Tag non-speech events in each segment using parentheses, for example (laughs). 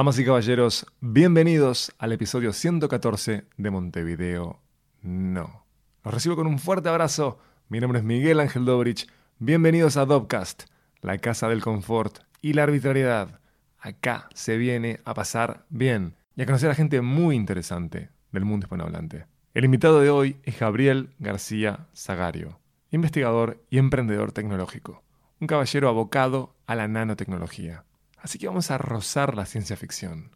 Damas y caballeros, bienvenidos al episodio 114 de Montevideo No. Los recibo con un fuerte abrazo. Mi nombre es Miguel Ángel Dobrich. Bienvenidos a Dobcast, la casa del confort y la arbitrariedad. Acá se viene a pasar bien y a conocer a gente muy interesante del mundo hispanohablante. El invitado de hoy es Gabriel García Zagario, investigador y emprendedor tecnológico, un caballero abocado a la nanotecnología. Así que vamos a rozar la ciencia ficción.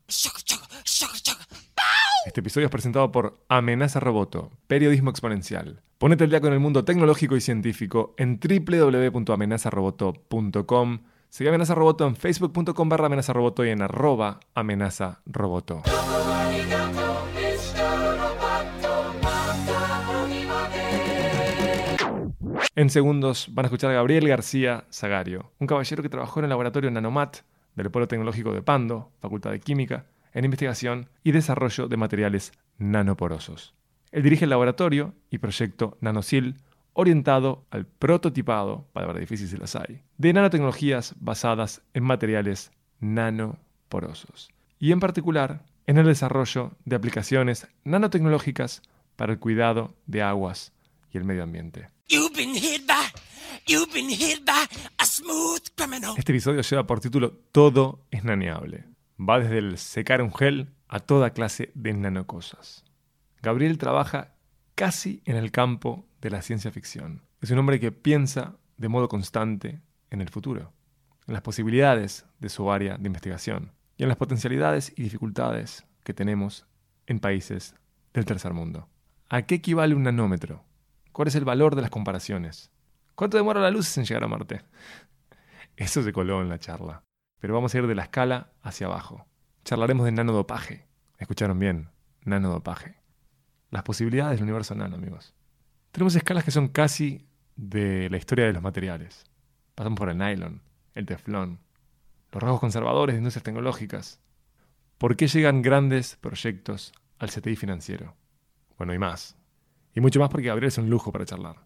Este episodio es presentado por Amenaza Roboto, periodismo exponencial. Ponete el día con el mundo tecnológico y científico en www.amenazaroboto.com. Sigue Amenaza Roboto en facebook.com barra amenazaroboto y en arroba amenazaroboto. En segundos van a escuchar a Gabriel García Zagario, un caballero que trabajó en el laboratorio Nanomat del Polo Tecnológico de Pando, Facultad de Química, en investigación y desarrollo de materiales nanoporosos. Él dirige el laboratorio y proyecto NanoSil, orientado al prototipado, palabra difícil si las hay, de nanotecnologías basadas en materiales nanoporosos. Y en particular en el desarrollo de aplicaciones nanotecnológicas para el cuidado de aguas y el medio ambiente. Este episodio lleva por título Todo es naneable. Va desde el secar un gel a toda clase de nanocosas. Gabriel trabaja casi en el campo de la ciencia ficción. Es un hombre que piensa de modo constante en el futuro, en las posibilidades de su área de investigación y en las potencialidades y dificultades que tenemos en países del tercer mundo. ¿A qué equivale un nanómetro? ¿Cuál es el valor de las comparaciones? ¿Cuánto demora la luz en llegar a Marte? Eso se coló en la charla. Pero vamos a ir de la escala hacia abajo. Charlaremos de nanodopaje. ¿Escucharon bien? Nanodopaje. Las posibilidades del universo nano, amigos. Tenemos escalas que son casi de la historia de los materiales. Pasamos por el nylon, el teflón, los rasgos conservadores de industrias tecnológicas. ¿Por qué llegan grandes proyectos al CTI financiero? Bueno, y más. Y mucho más porque Gabriel es un lujo para charlar.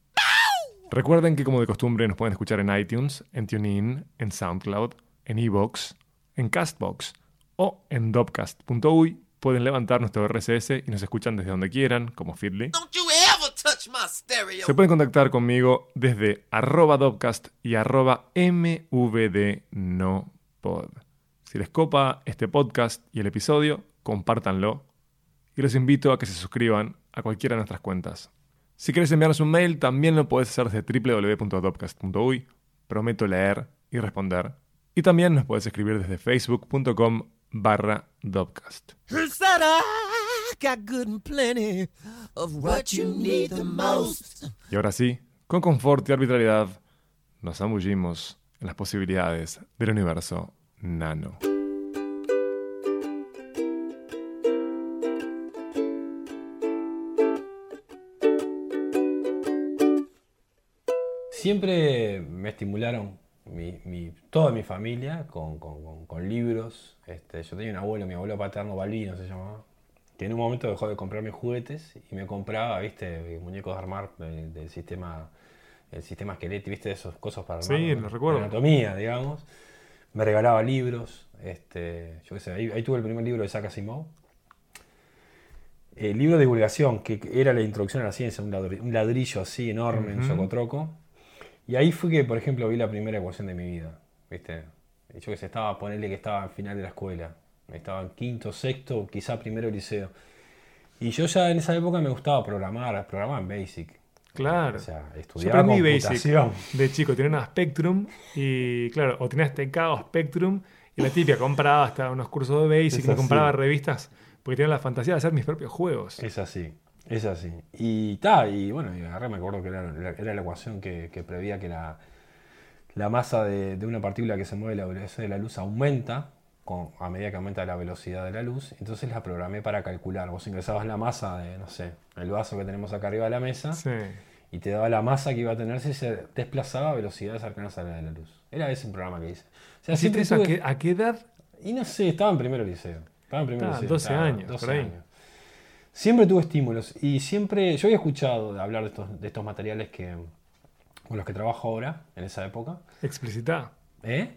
Recuerden que como de costumbre nos pueden escuchar en iTunes, en TuneIn, en SoundCloud, en Evox, en Castbox o en dopcast.uy. Pueden levantar nuestro RSS y nos escuchan desde donde quieran, como Feedly. Se pueden contactar conmigo desde arroba dopcast y arroba mvdnopod. Si les copa este podcast y el episodio, compártanlo. Y los invito a que se suscriban a cualquiera de nuestras cuentas. Si quieres enviarnos un mail, también lo puedes hacer desde www.dopcast.uy. Prometo leer y responder. Y también nos puedes escribir desde facebook.com barra Dopcast. Y ahora sí, con confort y arbitrariedad, nos zambullimos en las posibilidades del universo nano. Siempre me estimularon mi, toda mi familia con, libros. Este, yo tenía un abuelo, mi abuelo paterno, Balvino se llamaba, que en un momento dejó de comprarme juguetes y me compraba, viste, muñecos de armar del, sistema el sistema esquelético, viste, esas cosas para armar. Sí, lo recuerdo. Anatomía, digamos. Me regalaba libros. Este, yo qué sé, ahí, tuve el primer libro de Saka Asimov. El libro de divulgación, que era la introducción a la ciencia, un ladrillo, así enorme, un socotroco y ahí fue que, por ejemplo, vi la primera ecuación de mi vida. ¿Viste? Yo que sé, estaba, ponerle que estaba al final de la escuela. Estaba en quinto, sexto, quizá primero liceo. Y yo ya en esa época me gustaba programar, programar en Basic. Claro. O sea, estudiar Basic de chico. Tenía una Spectrum y, claro, o tenías TK o Spectrum y la típica compraba hasta unos cursos de Basic y me compraba revistas porque tenía la fantasía de hacer mis propios juegos. Es así. Es así. Y ta, y bueno, y agarré, me acuerdo que era, era la ecuación que, que, prevía que la, la masa de, de, una partícula que se mueve la velocidad de la luz aumenta con, a medida que aumenta la velocidad de la luz. Entonces la programé para calcular. Vos ingresabas la masa de, no sé, el vaso que tenemos acá arriba de la mesa. Y te daba la masa que iba a tener si se desplazaba a velocidades cercanas a la de la luz. Era ese un programa que hice. O sea, ¿Hiciste eso a, qué, edad? Y no sé, estaba en primero liceo. Estaba en primero ah, liceo. 12 años, 12 años. Siempre tuve estímulos y siempre, yo había escuchado hablar de estos, de estos materiales que, con los que trabajo ahora, en esa época. Explicita. ¿Eh?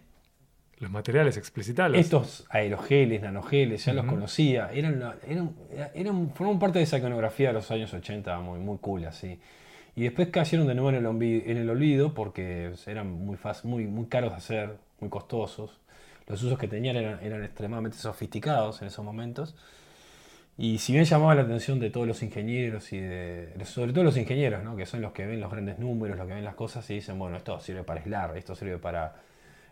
los materiales, explicitarlos. Estos aerogeles, nanogeles, ya los Ujú. conocía. Eran, eran, eran, formaban parte de esa iconografía de los años 80, muy, muy cool así. Y después cayeron de nuevo en el, en el olvido porque eran muy, fácil, muy, muy caros de hacer, muy costosos. Los usos que tenían eran, eran extremadamente sofisticados en esos momentos. Y si bien llamaba la atención de todos los ingenieros y de, sobre todo los ingenieros, ¿no? que son los que ven los grandes números, los que ven las cosas y dicen, bueno, esto sirve para aislar, esto sirve para,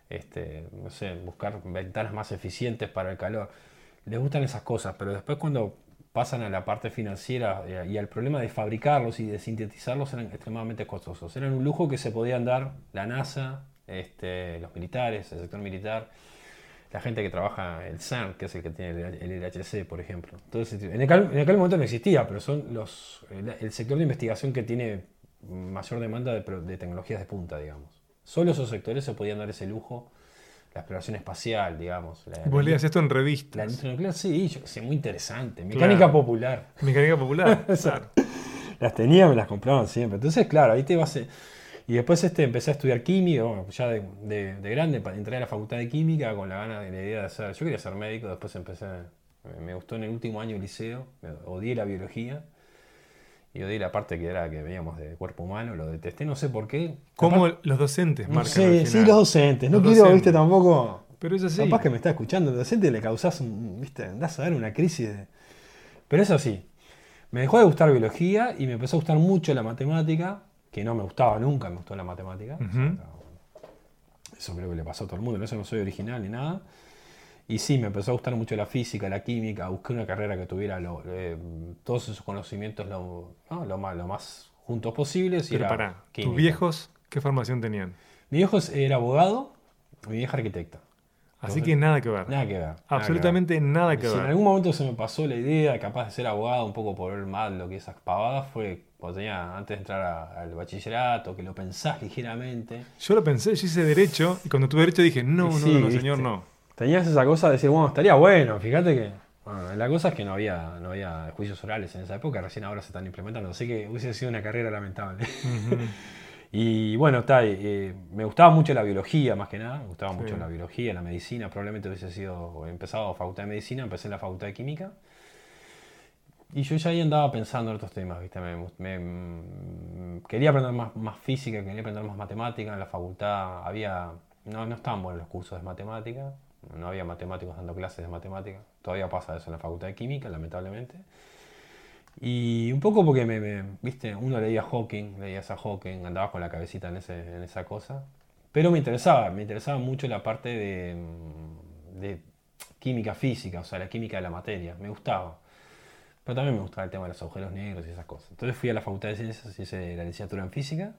este, no sé, buscar ventanas más eficientes para el calor. Les gustan esas cosas, pero después cuando pasan a la parte financiera eh, y al problema de fabricarlos y de sintetizarlos eran extremadamente costosos. Eran un lujo que se podían dar la NASA, este, los militares, el sector militar, la gente que trabaja el CERN, que es el que tiene el, el LHC, por ejemplo. Entonces, en aquel, en aquel momento no existía, pero son los, el, el sector de investigación que tiene mayor demanda de, tecnologías de punta, digamos. Solo esos sectores se podían dar ese lujo. La exploración espacial, digamos. La, Vos la- leías esto en la revistas. industria nuclear, sí, yo sé, muy interesante. Mecánica Claro. popular. Mecánica popular. (laughs) claro. Las tenía, me las compraban siempre. Entonces, claro, ahí te vas. a- Y después este, empecé a estudiar química, bueno, ya de, de- de grande, pa- entré a la facultad de química con la gana de la idea de ser. Yo quería ser médico, después empecé. Me, gustó en el último año del liceo, odié la biología. Y odié la parte que era que veíamos de cuerpo humano, lo detesté, no sé por qué. Cómo Capaz- los docentes no marcan sé, sí, los docentes. No Los quiero, docentes. viste, tampoco. Pero es así. Capaz que me está escuchando, el docente le causás un, viste, andás a dar una crisis de... Pero es así. Me dejó de gustar biología y me empezó a gustar mucho la matemática, que no me gustaba nunca, me gustó la matemática. O sea, Ujú. Eso creo que le pasó a todo el mundo, en eso no soy original ni nada. Y sí, me empezó a gustar mucho la física, la química, busqué una carrera que tuviera lo- eh, todos esos conocimientos lo, no, lo más, lo más juntos posibles. Y Pero era pará, ¿tus viejos qué formación tenían? Mi viejo era abogado, mi vieja arquitecta. Así Entonces, que nada que ver. Nada que ver. nada que ver. Absolutamente nada que Si en ver. algún momento se me pasó la idea, capaz de ser abogado, un poco por ver mal lo que esas pavadas, fue cuando tenía, antes de entrar a- al bachillerato, que lo pensás ligeramente. Yo lo pensé, yo hice derecho y cuando tuve derecho dije, no, no, no, viste. señor, no. Tenías esa cosa de decir, bueno, estaría bueno, fíjate que. Bueno, la cosa es que no había, no había juicios orales en esa época, recién ahora se están implementando, así que hubiese sido una carrera lamentable. (laughs) Y bueno, está, eh, me gustaba mucho la biología más que nada, me gustaba Sí. mucho la biología, la medicina, probablemente hubiese sido, empezado facultad de medicina, empecé en la facultad de química. Y yo ya ahí andaba pensando en otros temas, ¿viste? Me, me- mm, quería aprender más, más física, quería aprender más matemática, en la facultad había, no, no estaban buenos los cursos de matemática, no había matemáticos dando clases de matemática, todavía pasa eso en la facultad de química, lamentablemente. Y un poco porque me, viste, uno leía Hawking, leía a Hawking, andaba con la cabecita en, ese, en esa cosa. Pero me interesaba, me interesaba mucho la parte de, mm, de química física, o sea, la química de la materia, me gustaba. Pero también me gustaba el tema de los agujeros negros y esas cosas. Entonces fui a la Facultad de Ciencias, hice la licenciatura en física.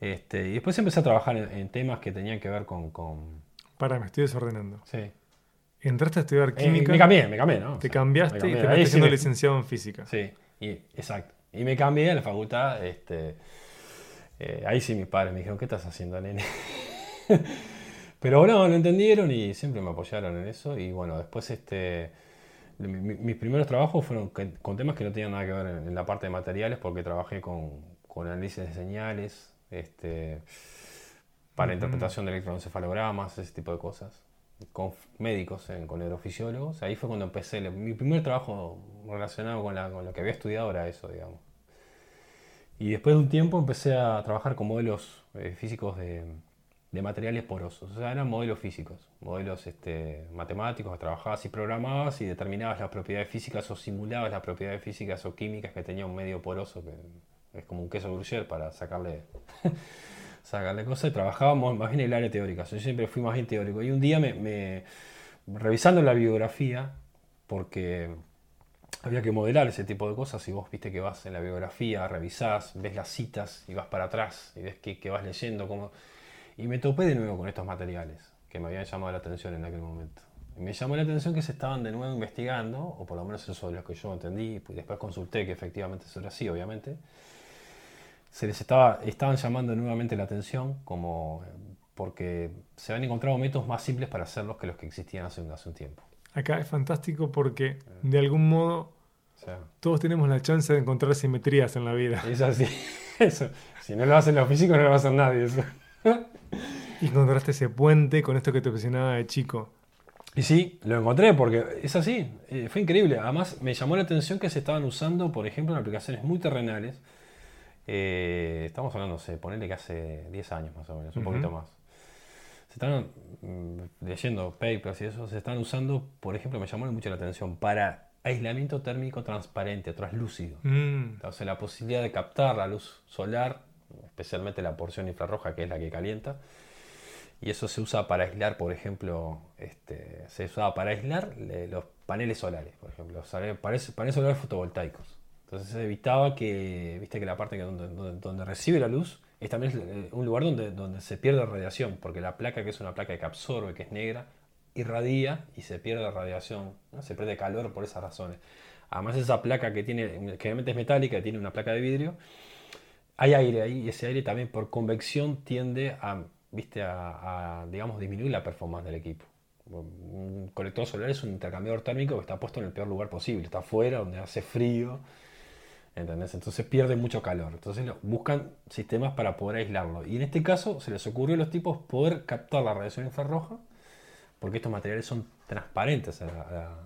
Este, y después empecé a trabajar en, en temas que tenían que ver con... con Para, me estoy desordenando. sí. Entraste a estudiar Eh, química, me cambié, me cambié, ¿no? O te sea, cambiaste y sí siendo me- licenciado en física. Sí, y, exacto. Y me cambié a la facultad. Este, eh, ahí sí mis padres me dijeron, ¿qué estás haciendo, nene? (laughs) Pero no, lo entendieron y siempre me apoyaron en eso. Y bueno, después este, mis primeros trabajos fueron con temas que no tenían nada que ver en, la parte de materiales porque trabajé con, con análisis de señales, este, para Ujú. interpretación de electroencefalogramas, ese tipo de cosas con médicos, en- con neurofisiólogos. Ahí fue cuando empecé. Mi primer trabajo relacionado con, la- con lo que había estudiado era eso, digamos. Y después de un tiempo empecé a trabajar con modelos eh, físicos de, de materiales porosos. O sea, eran modelos físicos, modelos este, matemáticos trabajabas y programabas y determinabas las propiedades físicas o simulabas las propiedades físicas o químicas que tenía un medio poroso, que es como un queso gruyere para sacarle (laughs) sacarle cosas trabajábamos más bien en el área teórica. Yo siempre fui más bien teórico. Y un día me, revisando la biografía, porque había que modelar ese tipo de cosas, y vos viste que vas en la biografía, revisás, ves las citas y vas para atrás y ves que, que vas leyendo. Como... Y me topé de nuevo con estos materiales que me habían llamado la atención en aquel momento. Y me llamó la atención que se estaban de nuevo investigando, o por lo menos eso es lo que yo entendí, y después consulté que efectivamente eso era así, obviamente se les estaba, estaban llamando nuevamente la atención como eh, porque se habían encontrado métodos más simples para hacerlos que los que existían hace, un- hace un tiempo. Acá es fantástico porque de algún modo sea, todos tenemos la chance de encontrar simetrías en la vida. es así. (laughs) Eso. Si no lo hacen los físicos, no lo va a hacer nadie. eso. (laughs) Y encontraste ese puente con esto que te obsesionaba de chico. Y sí, lo encontré porque es así, eh, fue increíble. Además, me llamó la atención que se estaban usando, por ejemplo, en aplicaciones muy terrenales. Eh, estamos hablando, se ponele que hace 10 años más o menos, un poquito más. Se están mm, leyendo papers y eso, se están usando, por ejemplo, me llamó mucho la atención, para aislamiento térmico transparente, translúcido. Mm. Entonces, la posibilidad de captar la luz solar, especialmente la porción infrarroja, que es la que calienta, y eso se usa para aislar, por ejemplo, este, se usaba para aislar los paneles solares, por ejemplo, paneles, solares fotovoltaicos. Entonces se evitaba que, viste que la parte donde, donde, recibe la luz es también eh, un lugar donde, donde se pierde radiación, porque la placa, que es una placa que absorbe, que es negra, irradia y se pierde radiación, se pierde calor por esas razones. Además esa placa que tiene, que obviamente es metálica, tiene una placa de vidrio, hay aire ahí y ese aire también por convección tiende a viste, a, digamos, disminuir la performance del equipo. Un colector solar es un intercambiador térmico que está puesto en el peor lugar posible, está afuera, donde hace frío, ¿entendés? Entonces pierde mucho calor. Entonces buscan sistemas para poder aislarlo. Y en este caso se les ocurrió a los tipos poder captar la radiación infrarroja, porque estos materiales son transparentes,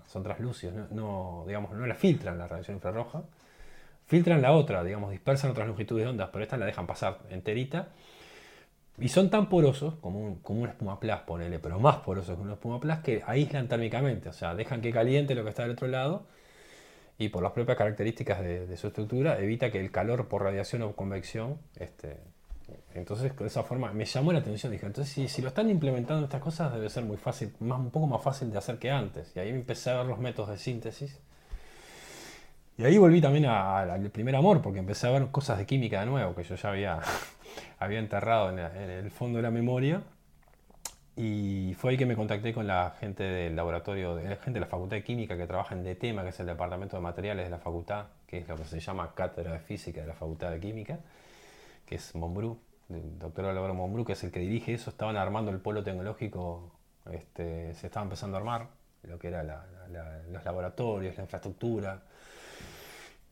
son translúcidos, no, digamos, no la filtran la radiación infrarroja, filtran la otra, digamos, dispersan otras longitudes de ondas, pero esta la dejan pasar enterita y son tan porosos como un, como una espuma plus, ponele, pero más porosos que una espuma plus, que aíslan térmicamente, o sea, dejan que caliente lo que está del otro lado y por las propias características de, su estructura evita que el calor por radiación o convección, este, entonces de esa forma me llamó la atención, dije, entonces si, si, lo están implementando estas cosas debe ser muy fácil, más, un poco más fácil de hacer que antes. Y ahí empecé a ver los métodos de síntesis. Y ahí volví también al primer amor, porque empecé a ver cosas de química de nuevo, que yo ya había (laughs) había enterrado en, el fondo de la memoria. Y fue ahí que me contacté con la gente del laboratorio, la gente de la Facultad de Química que trabaja en DETEMA, que es el Departamento de Materiales de la Facultad, que es lo que se llama Cátedra de Física de la Facultad de Química, que es Monbrú, el doctor Álvaro Monbrú, que es el que dirige eso. Estaban armando el polo tecnológico, este, se estaba empezando a armar lo que eran los laboratorios, la infraestructura,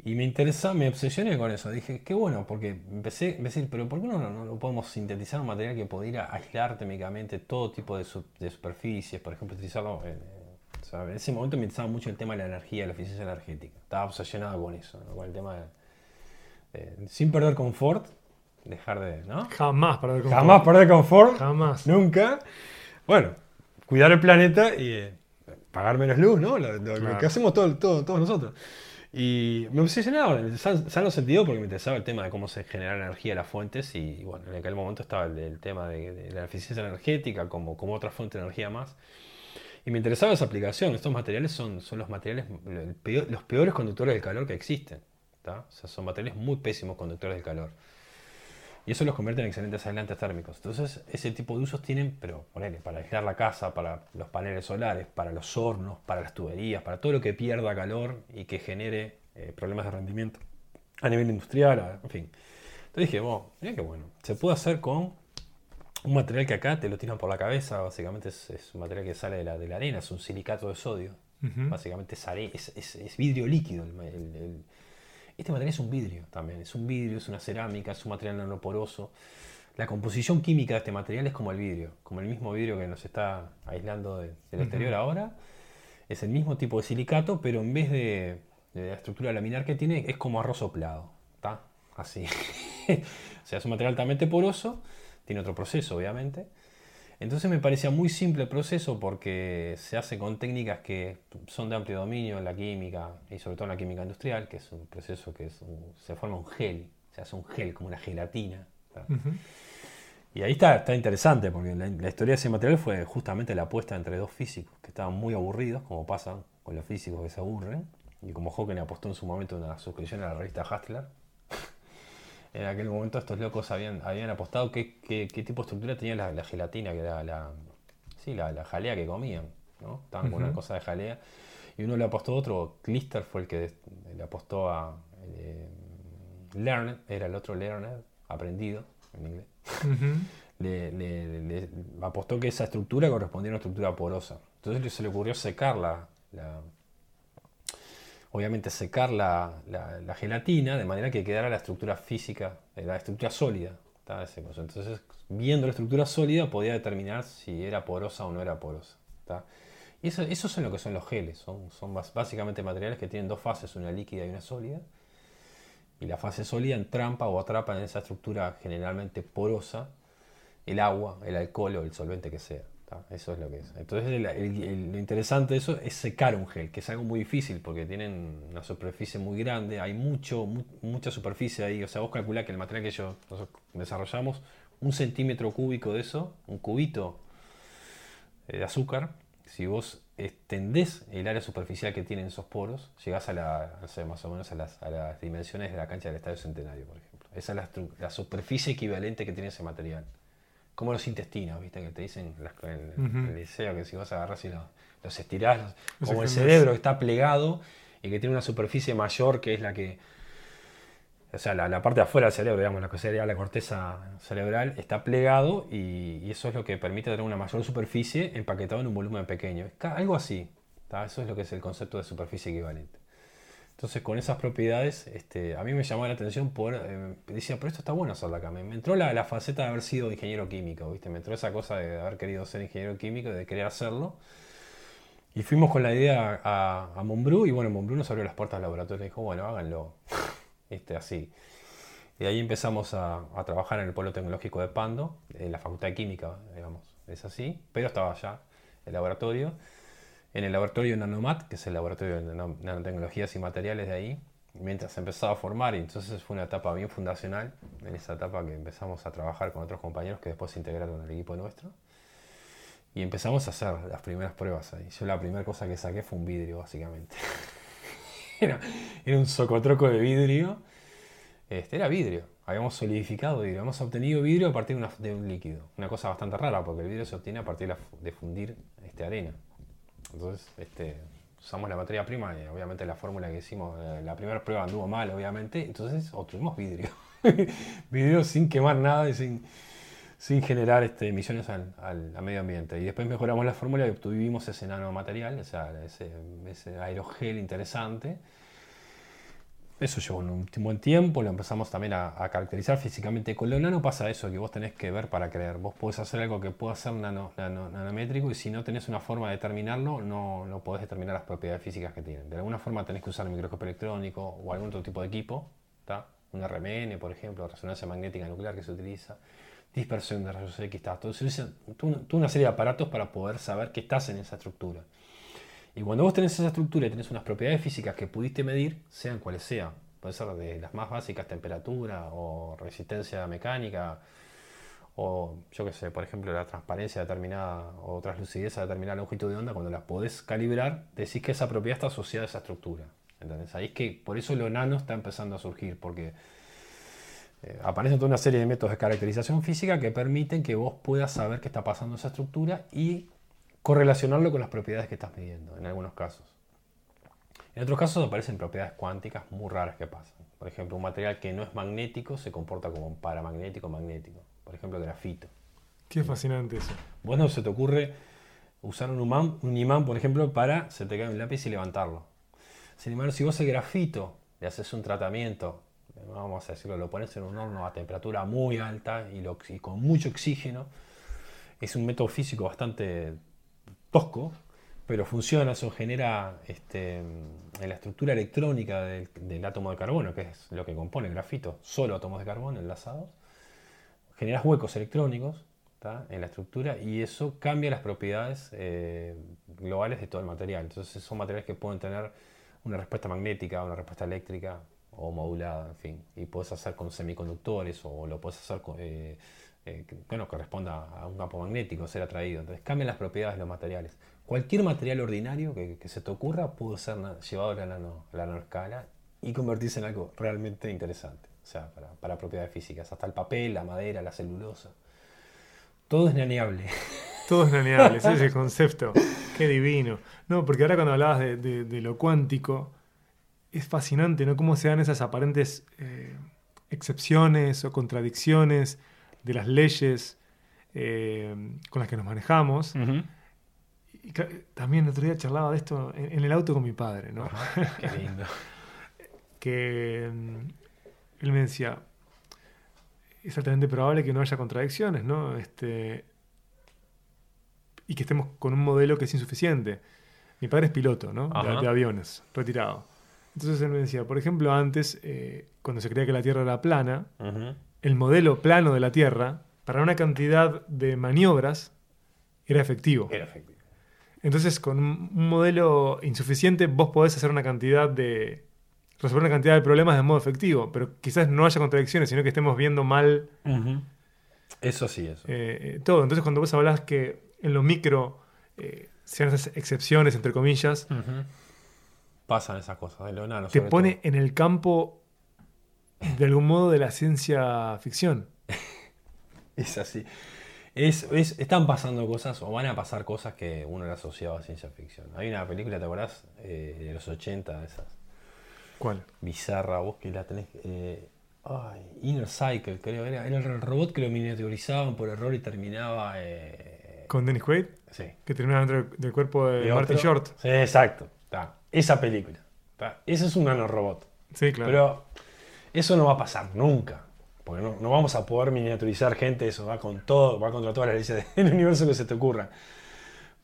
y me interesa, me obsesioné con eso. Dije, qué bueno, porque empecé a decir, pero ¿por qué no, no, podemos sintetizar un material que pudiera aislar térmicamente todo tipo de, de superficies? Por ejemplo, utilizarlo. En, ese momento me interesaba mucho el tema de la energía, la eficiencia energética. Estaba obsesionado con eso, con el tema de, Sin perder confort, dejar de. ¿no? Jamás perder confort. Jamás perder confort. Jamás. Nunca. Bueno, cuidar el planeta y eh, pagar menos luz, ¿no? Lo, que hacemos todo, todos nosotros. Y me obsesionaba, en sano sentido, porque me interesaba el tema de cómo se genera energía de las fuentes. Y, bueno, en aquel momento estaba el, tema de, la eficiencia energética como, como otra fuente de energía más. Y me interesaba esa aplicación. Estos materiales son, son los materiales, los peores conductores del calor que existen. O sea, son materiales muy pésimos conductores del calor. Y eso los convierte en excelentes aislantes térmicos. Entonces, ese tipo de usos tienen, pero ponele, para aislar la casa, para los paneles solares, para los hornos, para las tuberías, para todo lo que pierda calor y que genere eh, problemas de rendimiento a nivel industrial, en fin. Entonces dije, bueno, mira qué bueno. Se puede hacer con un material que acá te lo tiran por la cabeza, básicamente es, un material que sale de la, de la, arena, es un silicato de sodio. Básicamente es, es, vidrio líquido el este material es un vidrio también, es un vidrio, es una cerámica, es un material nanoporoso. La composición química de este material es como el vidrio, como el mismo vidrio que nos está aislando del exterior ahora. Es el mismo tipo de silicato, pero en vez de, la estructura laminar que tiene, es como arroz soplado. ¿Está? Así. (laughs) o sea, es un material altamente poroso, tiene otro proceso, obviamente entonces me parecía muy simple el proceso porque se hace con técnicas que son de amplio dominio en la química y sobre todo en la química industrial, que es un proceso que se forma un gel, se hace un gel como una gelatina. Y ahí está, está interesante porque la, historia de ese material fue justamente la apuesta entre dos físicos que estaban muy aburridos, como pasa con los físicos que se aburren, y como Hawking apostó en su momento una suscripción a la revista Hustler en aquel momento estos locos habían, habían apostado qué, qué, tipo de estructura tenía la, gelatina, que era la, sí, la, jalea que comían, ¿no? Estaban con una cosa de jalea. Y uno le apostó a otro, Clister fue el que le apostó a eh, Learned, era el otro Learned, aprendido en inglés. (laughs) le, apostó que esa estructura correspondía a una estructura porosa. Entonces se le ocurrió secar la, obviamente secar la, la, gelatina de manera que quedara la estructura física, eh, la estructura sólida. Entonces, viendo la estructura sólida, podía determinar si era porosa o no era porosa. Y eso, eso lo que son los geles. Son, son básicamente materiales que tienen dos fases, una líquida y una sólida. Y la fase sólida entrampa o atrapa en esa estructura generalmente porosa el agua, el alcohol o el solvente que sea. Eso es lo que es. Entonces lo interesante de eso es secar un gel, que es algo muy difícil porque tienen una superficie muy grande, hay mucho, mucha superficie ahí. O sea, vos calculás que el material que yo, nosotros desarrollamos, un centímetro cúbico de eso, un cubito de azúcar, si vos extendés el área superficial que tienen esos poros, llegás a la, más o menos a las, dimensiones de la cancha del Estadio Centenario, por ejemplo. Esa es la superficie equivalente que tiene ese material como los intestinos, ¿viste? Que te dicen en el, liceo que si vos agarras y los, estirás, como el cerebro que está plegado y que tiene una superficie mayor que es la que. O sea, la, parte de afuera del cerebro, digamos, la que sería la corteza cerebral, está plegado y, eso es lo que permite tener una mayor superficie empaquetado en un volumen pequeño. Algo así. Eso es lo que es el concepto de superficie equivalente. Entonces, con esas propiedades, este, a mí me llamó la atención por. Eh, decía, pero esto está bueno hacerlo acá. Me, entró la, la, faceta de haber sido ingeniero químico, ¿viste? Me entró esa cosa de haber querido ser ingeniero químico, de querer hacerlo. Y fuimos con la idea a, a Monbrú, y bueno, Monbrú nos abrió las puertas del laboratorio y dijo, bueno, háganlo. (laughs) este, así. Y ahí empezamos a, a, trabajar en el Polo Tecnológico de Pando, en la Facultad de Química, digamos. Es así, pero estaba ya el laboratorio en el laboratorio Nanomat, que es el laboratorio de nanotecnologías y materiales de ahí, mientras empezaba a formar, y entonces fue una etapa bien fundacional, en esa etapa que empezamos a trabajar con otros compañeros que después se integraron al equipo nuestro, y empezamos a hacer las primeras pruebas ahí. Yo la primera cosa que saqué fue un vidrio, básicamente. (laughs) era, un socotroco de vidrio, este, era vidrio, habíamos solidificado vidrio, habíamos obtenido vidrio a partir de, un líquido, una cosa bastante rara, porque el vidrio se obtiene a partir de, fundir este, arena. Entonces, este, usamos la materia prima y obviamente la fórmula que hicimos, eh, la primera prueba anduvo mal, obviamente, entonces obtuvimos vidrio. (laughs) vidrio sin quemar nada y sin, sin generar este, emisiones al, al, medio ambiente. Y después mejoramos la fórmula y obtuvimos ese nanomaterial, o sea, ese, ese aerogel interesante eso llevó un, buen tiempo, lo empezamos también a, caracterizar físicamente. Con lo nano pasa eso, que vos tenés que ver para creer. Vos podés hacer algo que pueda ser nano, nanométrico y si no tenés una forma de determinarlo, no, no podés determinar las propiedades físicas que tienen. De alguna forma tenés que usar un microscopio electrónico o algún otro tipo de equipo, un RMN, por ejemplo, resonancia magnética nuclear que se utiliza, dispersión de rayos X, todo. Se utiliza toda una serie de aparatos para poder saber que estás en esa estructura. Y cuando vos tenés esa estructura y tenés unas propiedades físicas que pudiste medir, sean cuales sean, puede ser de las más básicas, temperatura o resistencia mecánica, o yo qué sé, por ejemplo, la transparencia determinada o translucidez a determinada longitud de onda, cuando las podés calibrar, decís que esa propiedad está asociada a esa estructura. ¿entendés? Ahí es que por eso lo nano está empezando a surgir, porque eh, aparecen toda una serie de métodos de caracterización física que permiten que vos puedas saber qué está pasando en esa estructura y correlacionarlo con las propiedades que estás midiendo, en algunos casos. En otros casos aparecen propiedades cuánticas muy raras que pasan. Por ejemplo, un material que no es magnético se comporta como un paramagnético magnético. Por ejemplo, grafito. Qué fascinante eso. Bueno, se te ocurre usar un imán, un imán, por ejemplo, para se te cae un lápiz y levantarlo. Sin embargo, si vos el grafito le haces un tratamiento, vamos a decirlo, lo pones en un horno a temperatura muy alta y, y con mucho oxígeno, es un método físico bastante tosco, pero funciona, eso genera este, en la estructura electrónica del, átomo de carbono, que es lo que compone el grafito, solo átomos de carbono enlazados, generas huecos electrónicos en la estructura y eso cambia las propiedades eh, globales de todo el material. Entonces son materiales que pueden tener una respuesta magnética, una respuesta eléctrica o modulada, en fin. Y puedes hacer con semiconductores o lo puedes hacer con, eh, eh, que, bueno, corresponda a un campo magnético, ser atraído. Entonces cambian las propiedades de los materiales. Cualquier material ordinario que, se te ocurra puede ser llevado a la, nano, la nanoescala y convertirse en algo realmente interesante. O sea, para, propiedades físicas. Hasta el papel, la madera, la celulosa. Todo es naneable. (laughs) Todo es naneable, ese es el (laughs) concepto. Qué divino. No, porque ahora cuando hablabas de, lo cuántico, es fascinante, ¿no? Cómo se dan esas aparentes eh, excepciones o contradicciones de las leyes eh, con las que nos manejamos. y también el otro día charlaba de esto en, el auto con mi padre, ¿no? (laughs) qué lindo. que mm, él me decía, es altamente probable que no haya contradicciones, ¿no? Este, y que estemos con un modelo que es insuficiente. Mi padre es piloto, ¿no? De, aviones, retirado. Entonces él me decía, por ejemplo, antes, eh, cuando se creía que la Tierra era plana. El modelo plano de la Tierra, para una cantidad de maniobras, era efectivo. Era efectivo. Entonces, con un modelo insuficiente, vos podés hacer una cantidad de. resolver una cantidad de problemas de modo efectivo, pero quizás no haya contradicciones, sino que estemos viendo mal. Eso sí, eso. eh, eh, todo. Entonces, cuando vos hablas que en lo micro eh, sean esas excepciones, entre comillas. Pasan esas cosas de lo nano. te pone todo. en el campo, de algún modo, de la ciencia ficción. Es así. Es, es- están pasando cosas o van a pasar cosas que uno le asociaba a ciencia ficción. Hay una película, ¿te acordás? Eh, de los 80, esas. ¿Cuál? Bizarra, vos que la tenés. eh, ay, Inner Cycle, creo. Era, era el robot que lo miniaturizaban por error y terminaba. eh, Con Dennis Quaid, sí. que termina dentro del- cuerpo de ¿Y Martin? Short. Sí, exacto. Está. Esa película. está. Ese es un nanorobot. Sí, claro. Pero eso no va a pasar nunca. Porque no, no vamos a poder miniaturizar gente, eso va con todo, va contra todas las leyes (laughs) del universo que se te ocurra.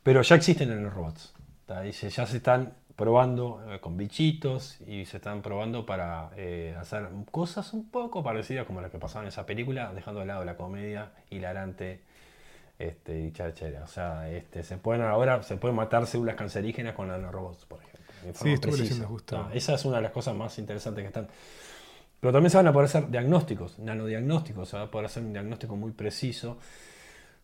Pero ya existen en los robots. ya se están probando eh, con bichitos y se están probando para eh, hacer cosas un poco parecidas como las que pasaban en esa película, dejando de lado la comedia hilarante este, y chachera. O sea, este, se pueden ahora se pueden matar células cancerígenas con nanorobots, por ejemplo. forma estuve leyendo justo. ¿tá? Esa es una de las cosas más interesantes que están. Pero también se van a poder hacer diagnósticos, nanodiagnósticos, se va a poder hacer un diagnóstico muy preciso.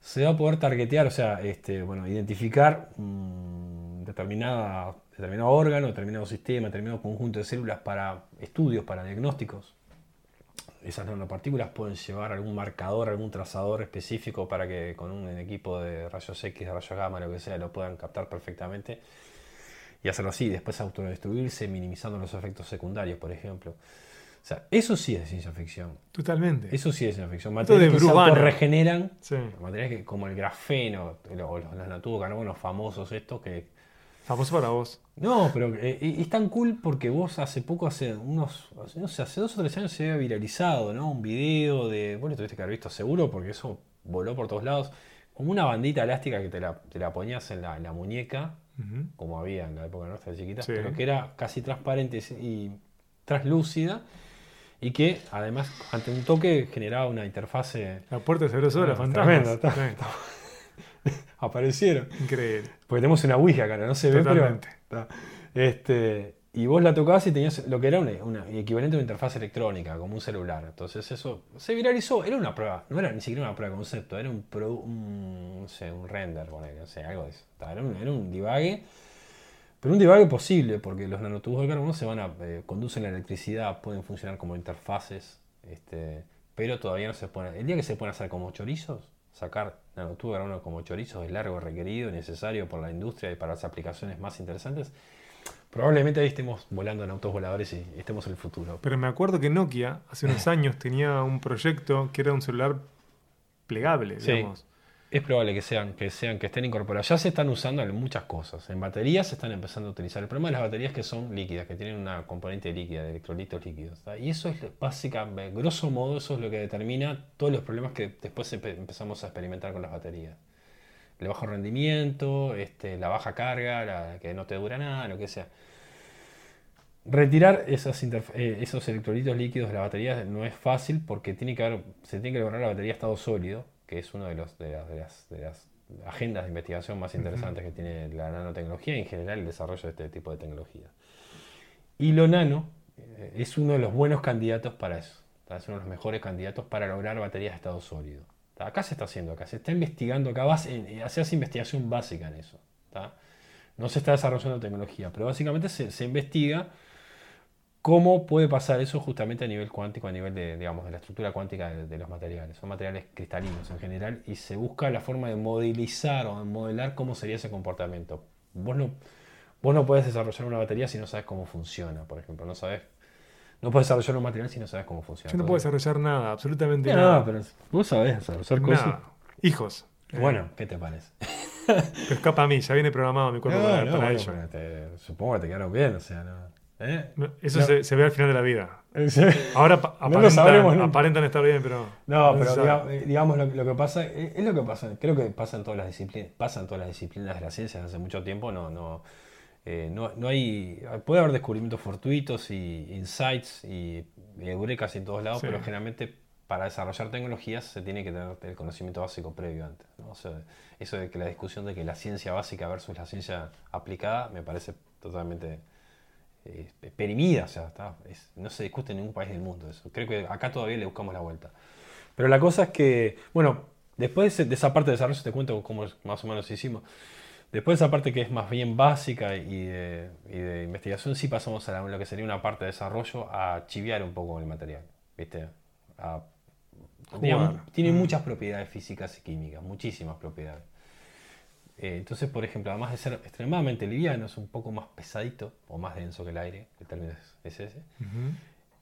Se va a poder targetear, o sea, este, bueno, identificar determinada, determinado órgano, determinado sistema, determinado conjunto de células para estudios, para diagnósticos. Esas nanopartículas pueden llevar algún marcador, algún trazador específico para que con un equipo de rayos X, de rayos gamma, lo que sea, lo puedan captar perfectamente y hacerlo así, después autodestruirse, minimizando los efectos secundarios, por ejemplo. O sea, eso sí es ciencia ficción. Totalmente. Eso sí es ciencia ficción. De Materiales que se autorregeneran, Sí. materiales que- como el grafeno o los, los famosos estos que... Famoso para vos. No, pero eh, es tan cool porque vos hace poco, hace unos, no sé, hace dos o tres años se había viralizado, ¿no? Un video de, bueno, tuviste que haber visto seguro porque eso voló por todos lados, como una bandita elástica que te la, te la ponías en la, en la muñeca, como había en la época nuestra de chiquitas, Sí. pero que era casi transparente y translúcida y que además ante un toque generaba una interfase La puerta de Seguro Sola, Ah, Sí. (laughs) aparecieron. Increíble. Porque tenemos una Ouija acá, no se ve, Totalmente. pero. Este, y vos la tocabas y tenías lo que era una, una- equivalente a una interfaz electrónica, como un celular. Entonces eso se viralizó. Era una prueba, no era ni siquiera una prueba de concepto, era un, pro- un, no sé, un render, ponele, no sé, algo de eso. Era un, era un divague, pero un divague posible, porque los nanotubos de carbono se van a, eh, conducen la electricidad, pueden funcionar como interfaces, este, pero todavía no se pueden. El día que se pueden hacer como chorizos, sacar nanotubos de carbono como chorizos es largo, requerido, necesario por la industria y para las aplicaciones más interesantes. Probablemente ahí estemos volando en autos voladores y estemos en el futuro. Pero me acuerdo que Nokia hace unos (laughs) años tenía un proyecto que era un celular plegable, Sí. Es probable que sean, que sean, que estén incorporados. Ya se están usando en muchas cosas. En baterías se están empezando a utilizar. El problema de las baterías es que son líquidas, que tienen una componente líquida, de electrolitos líquidos. Y eso es básicamente, grosso modo, eso es lo que determina todos los problemas que después empe- empezamos a experimentar con las baterías. El bajo rendimiento, este, la baja carga, que no te dura nada, lo que sea. Retirar eh, esos electrolitos líquidos de la batería no es fácil porque tiene que se tiene que lograr la batería a estado sólido, que es una de, los, de, las, de las- agendas de investigación más interesantes que tiene la nanotecnología y en general el desarrollo de este tipo de tecnología. Y lo nano eh, es uno de los buenos candidatos para eso. ¿tá? Es uno de los mejores candidatos para lograr baterías de estado sólido. Acá se está haciendo, acá se está investigando, acá vas en- eh, investigación básica en eso. No se está desarrollando tecnología, pero básicamente se, se investiga cómo puede pasar eso justamente a nivel cuántico, a nivel de, digamos, de la estructura cuántica de, de los materiales. Son materiales cristalinos en general y se busca la forma de modelizar o de modelar cómo sería ese comportamiento. Vos no, vos no puedes desarrollar una batería si no sabes cómo funciona, por ejemplo. No sabes, no puedes desarrollar un material si no sabes cómo funciona. Yo no puedo desarrollar nada, absolutamente No, nada. pero vos sabés desarrollar cosas. Nada. Hijos. Eh, Bueno, ¿qué te parece? pero escapa a mí, ya viene programado mi cuerpo No, para, no, para bueno, ello. te- supongo que te quedaron bien, o sea, no. ¿Eh? Eso No. se, se ve al final de la vida. (laughs) Ahora No aparentan, estar bien, pero. No, pero diga- eh, digamos, lo, lo que pasa, es es lo que pasa, creo que pasa en todas las disciplinas, pasa en todas las disciplinas de la ciencia desde hace mucho tiempo, no, no, eh, no, no hay, puede haber descubrimientos fortuitos y insights y, eurekas en todos lados, Sí. pero generalmente para desarrollar tecnologías se tiene que tener el conocimiento básico previo antes. ¿no? O sea, eso de que la discusión de que la ciencia básica versus la ciencia aplicada me parece totalmente eh, perimida, o sea, está- es- no se discute en ningún país del mundo eso. Creo que acá todavía le buscamos la vuelta. Pero la cosa es que, bueno, después de esa parte de desarrollo te cuento cómo más o menos hicimos. Después de esa parte que es más bien básica y de, y de investigación, sí pasamos a la- lo que sería una parte de desarrollo a chiviar un poco el material, ¿viste? A- tiene, Jugar. tiene Mm. muchas propiedades físicas y químicas, muchísimas propiedades. Eh, entonces, por ejemplo, además de ser extremadamente liviano, es un poco más pesadito o más denso que el aire, el término es, es ese.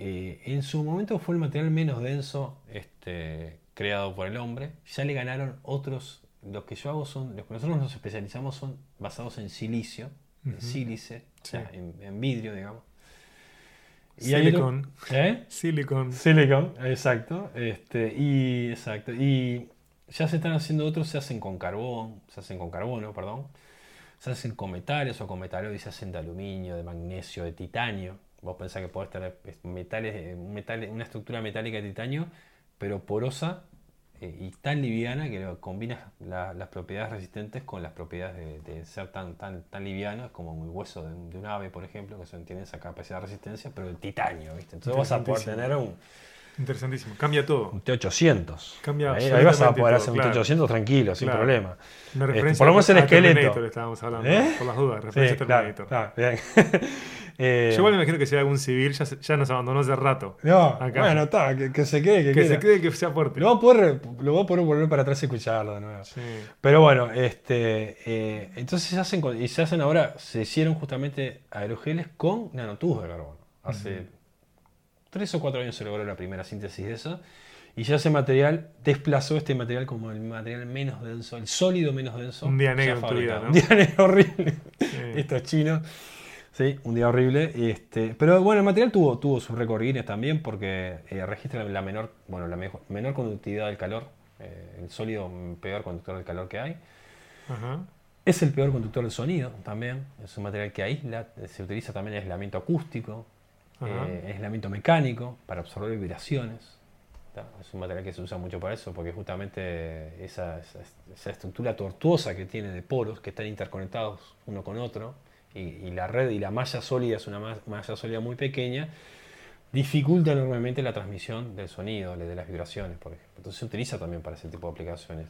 Eh, en su momento fue el material menos denso este, creado por el hombre. Ya le ganaron otros. Los que yo hago son. Los que nosotros nos especializamos son basados en silicio, en sílice, o sea, en, en vidrio, digamos. otro- Silicon. ¿Eh? Silicon. Silicon, exacto. Este, y exacto. Y ya se están haciendo otros, se hacen con carbón, se hacen con carbono, perdón. Se hacen con metales o con metaloides, se hacen de aluminio, de magnesio, de titanio. Vos pensás que podés tener eh, metales, eh, un metal- una estructura metálica de titanio, pero porosa eh, y tan liviana que combinas la- las propiedades resistentes con las propiedades de, de ser tan, tan, tan liviano, es como el hueso de un, de un ave, por ejemplo, que tiene esa capacidad de resistencia, pero de titanio, ¿viste? Entonces vas a poder tener un, Interesantísimo. Cambia todo. un T800. Cambia ahí, ahí vas a poder hacer un claro. T800 tranquilo, sin Claro. problema. Una Este, por lo menos el a esqueleto. Terminator estábamos hablando. ¿Eh? Por las dudas. Sí, Referencia a claro, Terminator. claro, bien. (laughs) Eh, Yo igual me imagino que si hay algún civil ya, nos abandonó hace rato. no, acá. bueno, está, que, que se quede, que, Que se cree que sea fuerte. Lo voy, a poder, lo voy a poder volver para atrás y escucharlo de nuevo. Sí. Pero bueno, este, eh, entonces se hacen, y se hacen ahora, se hicieron justamente aerogeles con nanotubos de carbono. Hace tres o cuatro años se logró la primera síntesis de eso. Y ya ese material desplazó este material como el material menos denso, el sólido menos denso. Un día negro en tu vida. Un día (laughs) negro horrible. Sí. Estos chinos. Sí, un día horrible. Este, pero bueno, el material tuvo, tuvo sus Guinness también porque eh, registra la menor, bueno, la mejor- menor conductividad del calor, eh, el sólido peor conductor del calor que hay. Ajá. Es el peor conductor del sonido también. Es un material que aísla. Se utiliza también en aislamiento acústico. Eh, en aislamiento mecánico, para absorber vibraciones. Es un material que se usa mucho para eso, porque justamente esa, esa- esa estructura tortuosa que tiene de poros, que están interconectados uno con otro, y, y la red y la malla sólida es una ma- malla sólida muy pequeña, dificulta enormemente la transmisión del sonido, de las vibraciones, por ejemplo. Entonces se utiliza también para ese tipo de aplicaciones.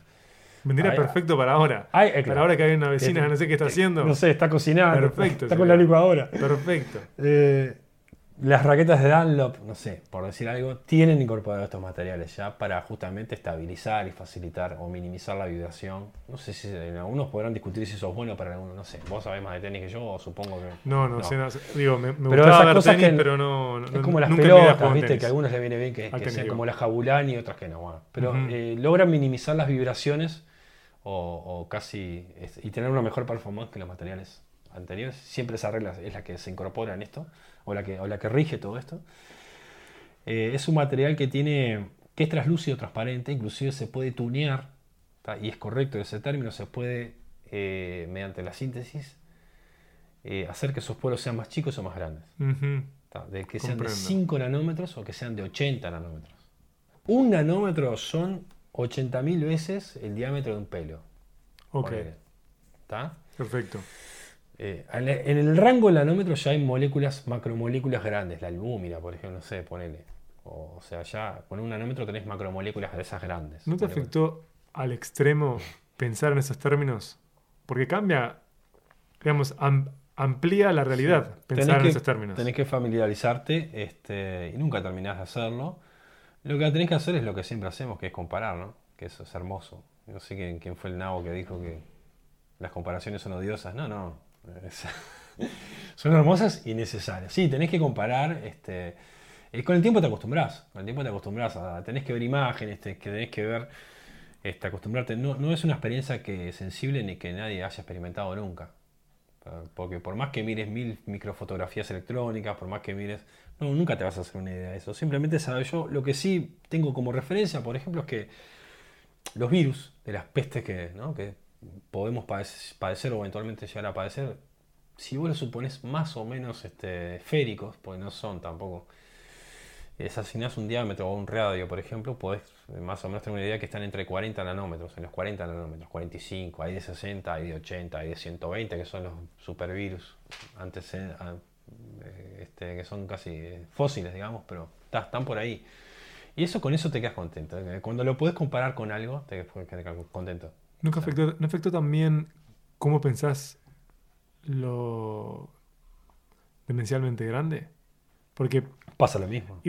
Vendría perfecto para ahora. Ay, eh, Para claro. ahora que hay una vecina que no sé qué está haciendo. No sé, está cocinando. Perfecto, Está con la licuadora. Perfecto. Eh, las raquetas de Dunlop, no sé, por decir algo, tienen incorporados estos materiales ya para justamente estabilizar y facilitar o minimizar la vibración. No sé si en algunos podrán discutir si eso es bueno para algunos, no sé. Vos sabés más de tenis que yo, o supongo que. No, no, sé. no sé. Digo, me, me Pero gustaba ver cosas tenis, que- pero no. no Es como las pelotas, viste, tenis. que a algunos les viene bien que, que sean como la Jabulani y otras que no. bueno. Pero eh, logran minimizar las vibraciones o, o casi es- y tener una mejor performance que los materiales anteriores. Siempre esa regla es la que se incorpora en esto, o la que, o la que rige todo esto. Eh, es un material que tiene que es translúcido, transparente, inclusive se puede tunear, ¿tá? y es correcto ese término, se puede, eh, mediante la síntesis, eh, hacer que esos poros sean más chicos o más grandes. Ujú. Ta, De que sean de Comprendo. 5 nanómetros o que sean de 80 nanómetros. Un nanómetro son 80.000 veces el diámetro de un pelo. Ok, ponele. ¿Tá? perfecto. Eh, en el rango del nanómetro ya hay moléculas, macromoléculas grandes. La albúmina, por ejemplo, no sé, ponele. O, o sea, ya con un nanómetro tenés macromoléculas de esas grandes. ¿No te afectó al extremo pensar en esos términos? Porque cambia, digamos, am- amplía la realidad pensar Tenés en que- esos términos. Tenés que familiarizarte este, y nunca terminás de hacerlo. Lo que tenés que hacer es lo que siempre hacemos, que es comparar, ¿no? Que eso es hermoso. No sé quién, quién fue el nabo que dijo que las comparaciones son odiosas. No, no. (laughs) Son hermosas y necesarias. Sí, tenés que comparar. Este, eh, con el tiempo te acostumbras. Con el tiempo te acostumbras. Tenés que ver imágenes, que tenés que ver. Este, acostumbrarte. No, no es una experiencia que sensible ni que nadie haya experimentado nunca. Porque por más que mires mil microfotografías electrónicas, por más que mires, no, nunca te vas a hacer una idea de eso. Simplemente sabes yo, lo que sí tengo como referencia, por ejemplo, es que los virus de las pestes que podemos padecer, o eventualmente llegar a padecer, si vos los supones más o menos este, esféricos, porque no son tampoco, asignás un diámetro o un radio, por ejemplo, podés más o menos tener una idea que están entre 40 nanómetros, en los 40 nanómetros, 45, hay de 60, hay de 80, hay de 120, que son los supervirus, antes, eh, este, que son casi fósiles, digamos, pero están por ahí. Y eso con eso te quedas contento. ¿eh? Cuando lo puedes comparar con algo, te quedas contento. ¿Nunca afectó, ¿No afectó también cómo pensás lo demencialmente grande? Porque pasa lo mismo.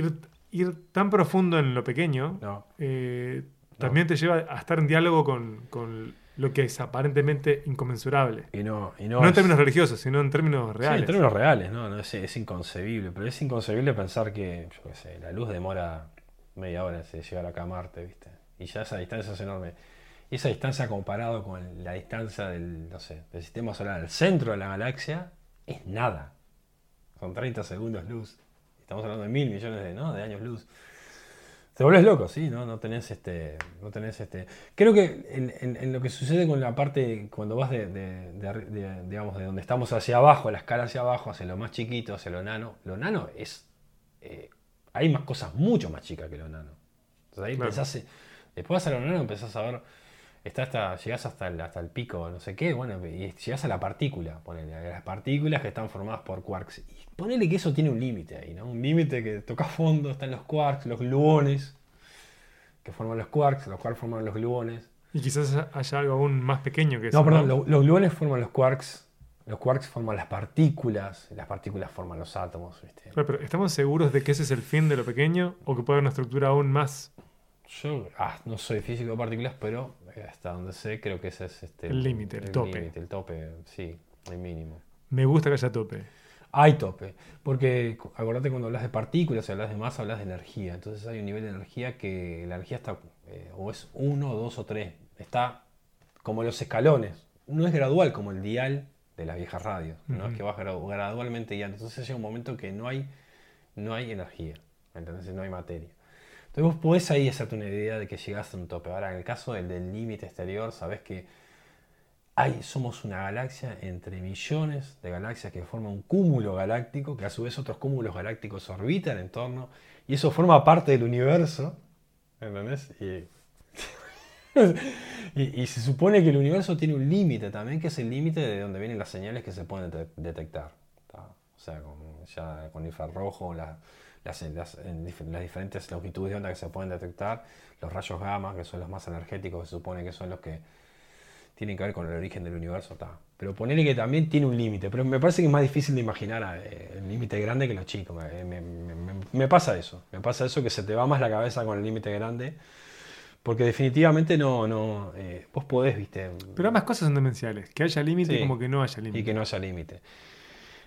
Ir, tan profundo en lo pequeño eh, también te lleva a estar en diálogo con, lo que es aparentemente inconmensurable. Y no, no, en términos religiosos, sino en términos reales. Sí, en términos reales, ¿no? no es, es, inconcebible. Pero es inconcebible pensar que, yo qué sé, la luz demora media hora de llegar acá a Marte, ¿viste? Y ya esa distancia es enorme. Esa distancia comparado con la distancia del, no sé, del sistema solar al centro de la galaxia es nada. Son 30 segundos luz. Estamos hablando de mil millones de, ¿no? de años luz. Te vuelves loco, sí, ¿no? No tenés este. No tenés este. Creo que en, lo que sucede con la parte. Cuando vas de, digamos, de donde estamos hacia abajo, la escala hacia abajo, hacia lo más chiquito, hacia lo nano. Lo nano es eh, hay más cosas mucho más chicas que lo nano. Entonces ahí empezás, después vas a lo nano empezás a ver, está hasta, llegás hasta el, hasta el pico, no sé qué, bueno, y llegás a la partícula, ponele, a las partículas que están formadas por quarks. Y ponele que eso tiene un límite ahí, ¿no? Un límite que toca fondo, están los quarks, los gluones, que forman los quarks, los quarks forman los gluones. Y quizás haya algo aún más pequeño que eso. No, perdón, los gluones forman los quarks los quarks forman las partículas, las partículas forman los átomos. Pero, ¿estamos seguros de que ese es el fin de lo pequeño o que puede haber una estructura aún más? Yo ah, no soy físico de partículas, pero hasta donde sé creo que ese es este, el límite, el, tope. el tope, sí, el mínimo. Me gusta que haya tope. Hay tope, porque acordate cuando hablas de partículas, y hablas de masa, hablas de energía. Entonces hay un nivel de energía que la energía está eh, o es uno, dos o tres. Está como los escalones. No es gradual como el dial de las viejas radios, ¿no? Es que vas gradualmente y entonces llega un momento que no hay, no hay energía, entonces no hay materia. Entonces vos podés ahí hacerte una idea de que llegaste a un tope. Ahora, en el caso del límite exterior, sabes que hay, somos una galaxia entre millones de galaxias que forman un cúmulo galáctico, que a su vez otros cúmulos galácticos orbitan en torno, y eso forma parte del universo, ¿entendés? (laughs) Y se supone que el universo tiene un límite también, que es el límite de donde vienen las señales que se pueden detectar. O sea, con, ya con infrarrojo, las, las, diferentes longitudes de onda que se pueden detectar, los rayos gamma, que son los más energéticos, se supone que son los que tienen que ver con el origen del universo. Pero ponerle que también tiene un límite, pero me parece que es más difícil de imaginar eh, el límite grande que los chicos. Me, me, pasa eso, me pasa eso que se te va más la cabeza con el límite grande porque definitivamente no, no eh, vos podés, viste. Pero ambas cosas son demenciales, que haya límite y como que no haya límite. Y que no haya límite.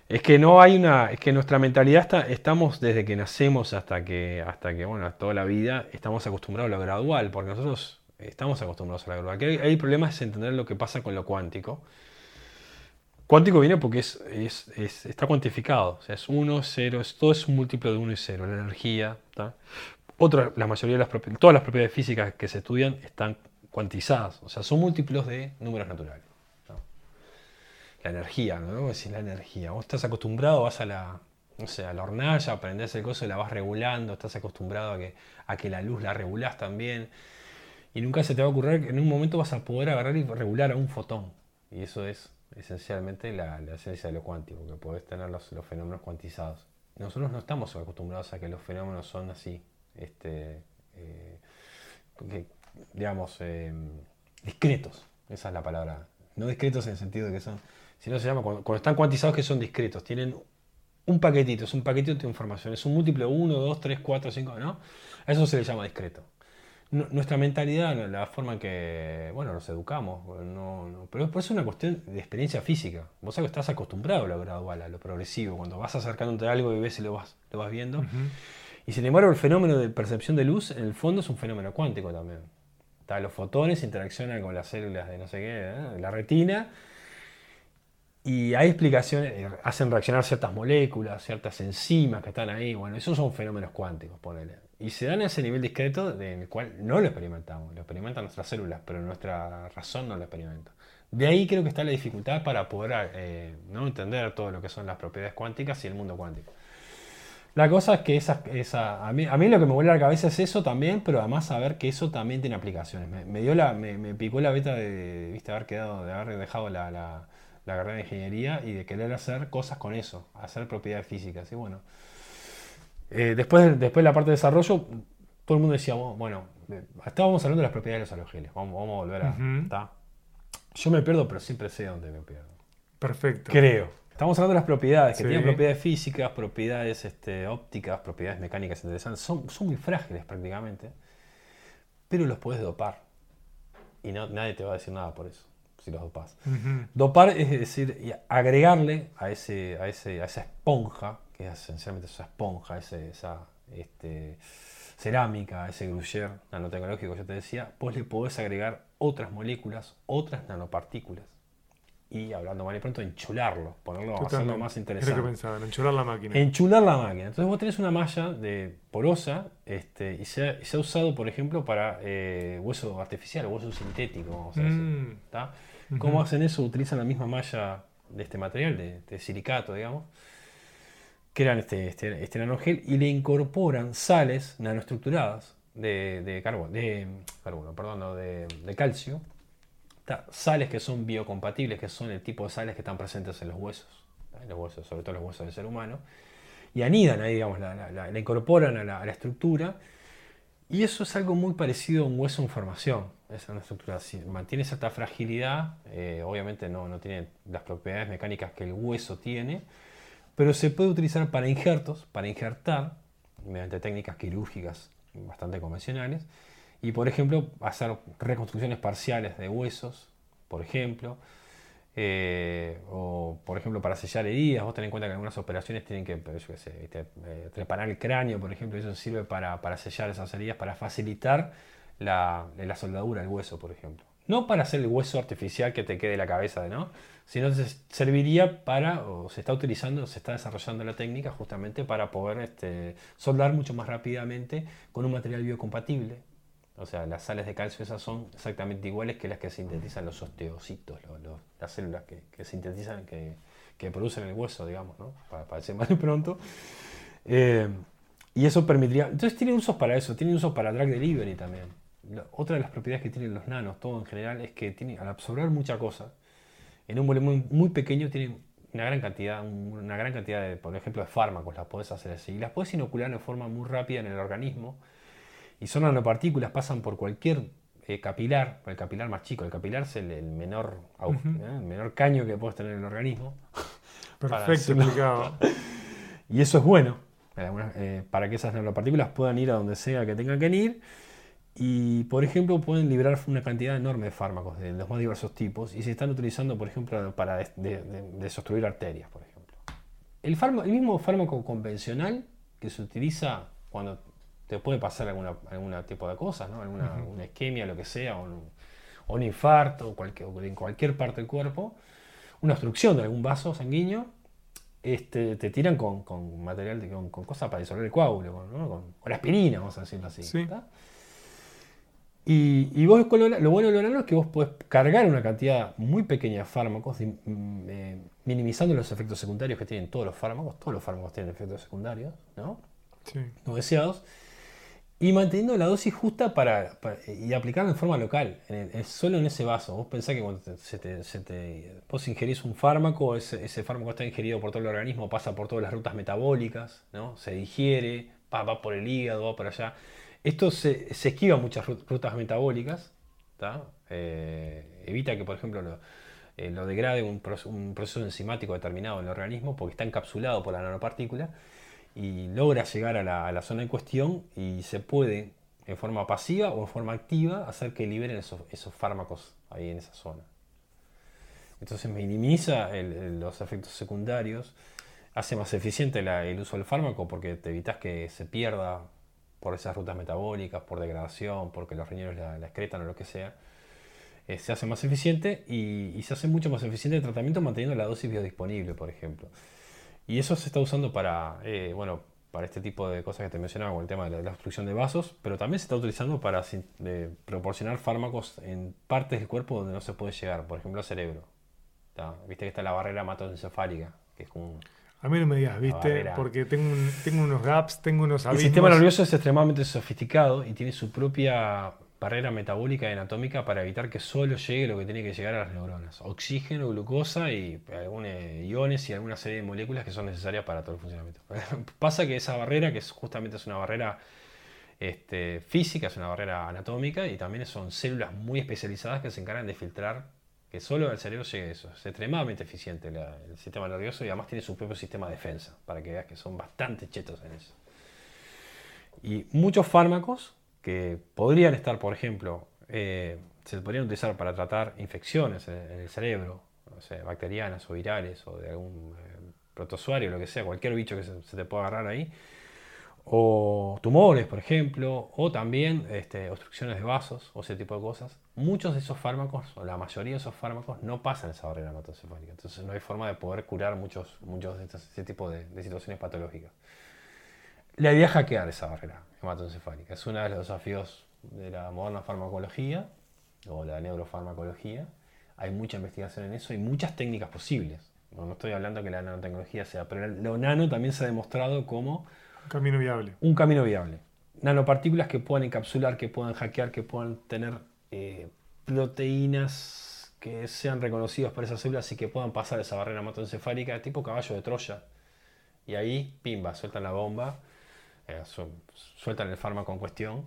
Es que no hay una, es que nuestra mentalidad está, estamos desde que nacemos hasta que, hasta que, bueno, toda la vida, estamos acostumbrados a lo gradual, porque nosotros estamos acostumbrados a lo gradual. Aquí hay, problemas es entender lo que pasa con lo cuántico. Cuántico viene porque es, es, está cuantificado, o sea, es 1, 0, todo es un múltiplo de 1 y 0, la energía. Otra, la mayoría de las todas las propiedades físicas que se estudian están cuantizadas, o sea, son múltiplos de números naturales. La energía, ¿no? decir la energía. Vos estás acostumbrado, vas a la, no sé, a la hornalla, aprendes el coso y la vas regulando, estás acostumbrado a que, a que la luz la regulás también. Y nunca se te va a ocurrir que en un momento vas a poder agarrar y regular a un fotón. Y eso es esencialmente la, esencia de lo cuántico, que podés tener los, los fenómenos cuantizados. Nosotros no estamos acostumbrados a que los fenómenos son así, este, eh, digamos, eh, discretos. Esa es la palabra. No discretos en el sentido de que son, sino se llama, cuando, están cuantizados que son discretos, tienen un paquetito, es un paquetito de información, es un múltiplo 1, 2, 3, 4, 5, ¿no? A eso se le llama discreto. nuestra mentalidad, la forma en que, bueno, nos educamos, no, pero es una cuestión de experiencia física. Vos sabés que estás acostumbrado a lo gradual, a lo progresivo, cuando vas acercándote a algo y ves y lo vas, lo vas viendo. Y sin embargo, el fenómeno de percepción de luz, en el fondo, es un fenómeno cuántico también. los fotones interaccionan con las células de no sé qué, ¿eh? la retina, Y hay explicaciones, eh, hacen reaccionar ciertas moléculas, ciertas enzimas que están ahí. Bueno, esos son fenómenos cuánticos, ponele. Y se dan a ese nivel discreto en el cual no lo experimentamos. Lo experimentan nuestras células, pero nuestra razón no lo experimenta. De ahí creo que está la dificultad para poder eh, no entender todo lo que son las propiedades cuánticas y el mundo cuántico. La cosa es que esa, esa, a, mí, a mí lo que me vuelve a la cabeza es eso también, pero además saber que eso también tiene aplicaciones. Me, dio la, me, picó la beta de, ¿viste, haber quedado, de haber dejado la, carrera de ingeniería y de querer hacer cosas con eso, hacer propiedades físicas. Y bueno, eh, después, después de la parte de desarrollo, todo el mundo decía, bueno, estábamos hablando de las propiedades de los halogeles, vamos, vamos a volver a... Yo me pierdo, pero siempre sé dónde me pierdo. Perfecto. Creo. Estamos hablando de las propiedades, que tienen propiedades físicas, propiedades este, ópticas, propiedades mecánicas interesantes. Son, son muy frágiles prácticamente, pero los puedes dopar. Y no, nadie te va a decir nada por eso, si los dopas. Dopar es decir, agregarle a, ese, a, ese, a esa esponja, que es esencialmente esa esponja, esa este, cerámica, ese gruyere nanotecnológico que yo te decía, pues le podés agregar otras moléculas, otras nanopartículas y hablando mal y pronto, enchularlo, ponerlo, hacerlo más interesante. que pensaba, enchular la máquina. Enchular la máquina. Entonces vos tenés una malla de porosa este, y, se ha, usado, por ejemplo, para eh, hueso artificial, hueso sintético, vamos a decir. Mm. ¿Cómo hacen eso? Utilizan la misma malla de este material, de, silicato, digamos, que eran este, este, este, nanogel, y le incorporan sales nanoestructuradas de, de carbono, de, carbono, perdón, de, de calcio sales que son biocompatibles, que son el tipo de sales que están presentes en los huesos, en los huesos, sobre todo los huesos del ser humano, y anidan ahí, digamos, la, incorporan a la, estructura. Y eso es algo muy parecido a un hueso en formación. Es una estructura mantiene cierta fragilidad, eh, obviamente no, no tiene las propiedades mecánicas que el hueso tiene, pero se puede utilizar para injertos, para injertar, mediante técnicas quirúrgicas bastante convencionales, y por ejemplo hacer reconstrucciones parciales de huesos, por ejemplo, eh, o por ejemplo para sellar heridas, vos ten en cuenta que algunas operaciones tienen que, yo sé, eh, preparar el cráneo, por ejemplo, eso sirve para, sellar esas heridas, para facilitar la, la, soldadura del hueso, por ejemplo. No para hacer el hueso artificial que te quede la cabeza, ¿no? Sino que serviría para, o se está utilizando, se está desarrollando la técnica justamente para poder este, soldar mucho más rápidamente con un material biocompatible, o sea, las sales de calcio esas son exactamente iguales que las que sintetizan los osteocitos, las células que, sintetizan, que, producen el hueso, digamos, ¿no? para, para decir más (laughs) de pronto. Eh, y eso permitiría... Entonces tiene usos para eso, tiene usos para drag delivery también. otra de las propiedades que tienen los nanos, todo en general, es que tiene, al absorber mucha cosa, en un volumen muy pequeño tienen una gran cantidad, una gran cantidad de, por ejemplo, de fármacos, las puedes hacer así. Y las puedes inocular de forma muy rápida en el organismo y son nanopartículas, pasan por cualquier eh, capilar, el capilar más chico, el capilar es el, menor, ¿eh? el menor caño que puedes tener en el organismo. (laughs) Perfecto, explicado. (laughs) y eso es bueno, eh, para que esas nanopartículas puedan ir a donde sea que tengan que ir. Y, por ejemplo, pueden liberar una cantidad enorme de fármacos de los más diversos tipos y se están utilizando, por ejemplo, para desobstruir arterias, por ejemplo. El, el mismo fármaco convencional que se utiliza cuando te puede pasar alguna, algún tipo de cosas, ¿no? alguna, isquemia, lo que sea, o un, infarto, o cualquier, en cualquier parte del cuerpo, una obstrucción de algún vaso sanguíneo, este, te tiran con, con material, con, con, cosas para disolver el coágulo, con, con, aspirina, vamos a decirlo así. Y, y, vos lo bueno de lo es que vos podés cargar una cantidad muy pequeña de fármacos, mm, eh, minimizando los efectos secundarios que tienen todos los fármacos. Todos los fármacos tienen efectos secundarios, ¿no? No deseados y manteniendo la dosis justa para, y aplicarla en forma local, solo en ese vaso. Vos pensás que cuando se te, vos ingerís un fármaco, ese, ese, fármaco está ingerido por todo el organismo, pasa por todas las rutas metabólicas, ¿no? se digiere, va, por el hígado, va por allá. Esto se, se esquiva muchas rutas metabólicas, eh, evita que, por ejemplo, lo, eh, degrade un, un proceso enzimático determinado en el organismo porque está encapsulado por la nanopartícula y logra llegar a la, zona en cuestión y se puede, en forma pasiva o en forma activa, hacer que liberen esos, fármacos ahí en esa zona. Entonces minimiza los efectos secundarios, hace más eficiente el uso del fármaco porque te evitas que se pierda por esas rutas metabólicas, por degradación, porque los riñones la, excretan o lo que sea. eh, se hace más eficiente y, se hace mucho más eficiente el tratamiento manteniendo la dosis biodisponible, por ejemplo. Y eso se está usando para, eh, bueno, para este tipo de cosas que te mencionaba, con el tema de la, obstrucción de vasos, pero también se está utilizando para proporcionar fármacos en partes del cuerpo donde no se puede llegar, por ejemplo, al cerebro. Viste que está la barrera hematoencefálica, que es como... A mí no me digas, ¿viste? Porque tengo, tengo unos gaps, tengo unos abismos. El sistema nervioso es extremadamente sofisticado y tiene su propia barrera metabólica y anatómica para evitar que solo llegue lo que tiene que llegar a las neuronas. Oxígeno, glucosa y algunos iones y alguna serie de moléculas que son necesarias para todo el funcionamiento. (laughs) Pasa que esa barrera, que es, justamente es una barrera este, física, es una barrera anatómica y también son células muy especializadas que se encargan de filtrar que solo al cerebro llegue eso. Es extremadamente eficiente el sistema nervioso y además tiene su propio sistema de defensa, para que veas que son bastante chetos en eso. Y muchos fármacos que podrían estar, por ejemplo, eh, se podrían utilizar para tratar infecciones en, el cerebro, bacterianas o virales o de algún eh, protozoario, lo que sea, cualquier bicho que se te pueda agarrar ahí o tumores, por ejemplo, o también este, obstrucciones de vasos o ese tipo de cosas. Muchos de esos fármacos, o la mayoría de esos fármacos, no pasan esa barrera hematoencefálica. Entonces no hay forma de poder curar muchos, muchos de ese tipo de, situaciones patológicas. La idea es hackear esa barrera hematoencefálica. Es uno de los desafíos de la moderna farmacología o la neurofarmacología. Hay mucha investigación en eso y muchas técnicas posibles. No, no estoy hablando que la nanotecnología sea, pero lo nano también se ha demostrado como un camino viable. Un camino viable. Nanopartículas que puedan encapsular, que puedan hackear, que puedan tener eh, proteínas que sean reconocidas por esas células y que puedan pasar esa barrera hematoencefálica, tipo caballo de Troya. Y ahí, pimba, sueltan la bomba, eh, sueltan el fármaco en cuestión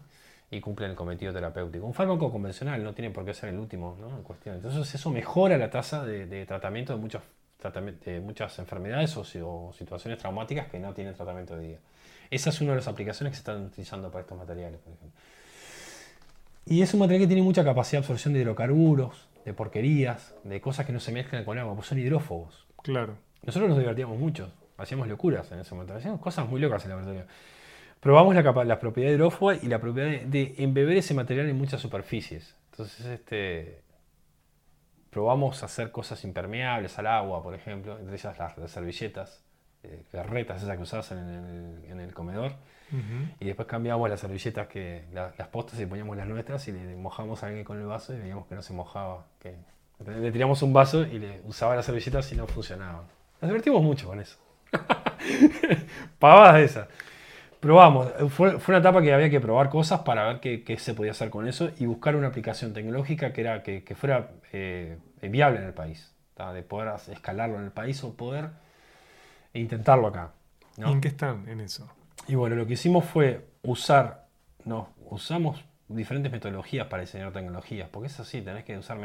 y cumplen el cometido terapéutico. Un fármaco convencional no tiene por qué ser el último ¿no? en cuestión. Entonces eso mejora la tasa de, tratamiento de, muchas enfermedades o, o, situaciones traumáticas que no tienen tratamiento de día. Esa es una de las aplicaciones que se están utilizando para estos materiales, por ejemplo. Y es un material que tiene mucha capacidad de absorción de hidrocarburos, de porquerías, de cosas que no se mezclan con agua, pues son hidrófobos. Claro. Nosotros nos divertíamos mucho, hacíamos locuras en ese momento, hacíamos cosas muy locas en el laboratorio. Probamos la, la propiedad hidrófoba y la propiedad de, embeber ese material en muchas superficies. Entonces, este, probamos hacer cosas impermeables al agua, por ejemplo, entre ellas las servilletas garretas esas que usabas en el, comedor. Y después cambiamos las servilletas, que las postas y poníamos las nuestras y le mojamos a alguien con el vaso y veíamos que no se mojaba. Que, le tiramos un vaso y le usaba las servilletas y no funcionaba. Nos divertimos mucho con eso. (laughs) Pavadas esas. Probamos. Fue, fue, una etapa que había que probar cosas para ver qué, se podía hacer con eso y buscar una aplicación tecnológica que, era, que, fuera eh, viable en el país. De poder escalarlo en el país o poder intentarlo acá. ¿Y en qué están en eso? Y bueno, lo que hicimos fue usar, no, usamos diferentes metodologías para diseñar tecnologías, porque es así, tenés que usar.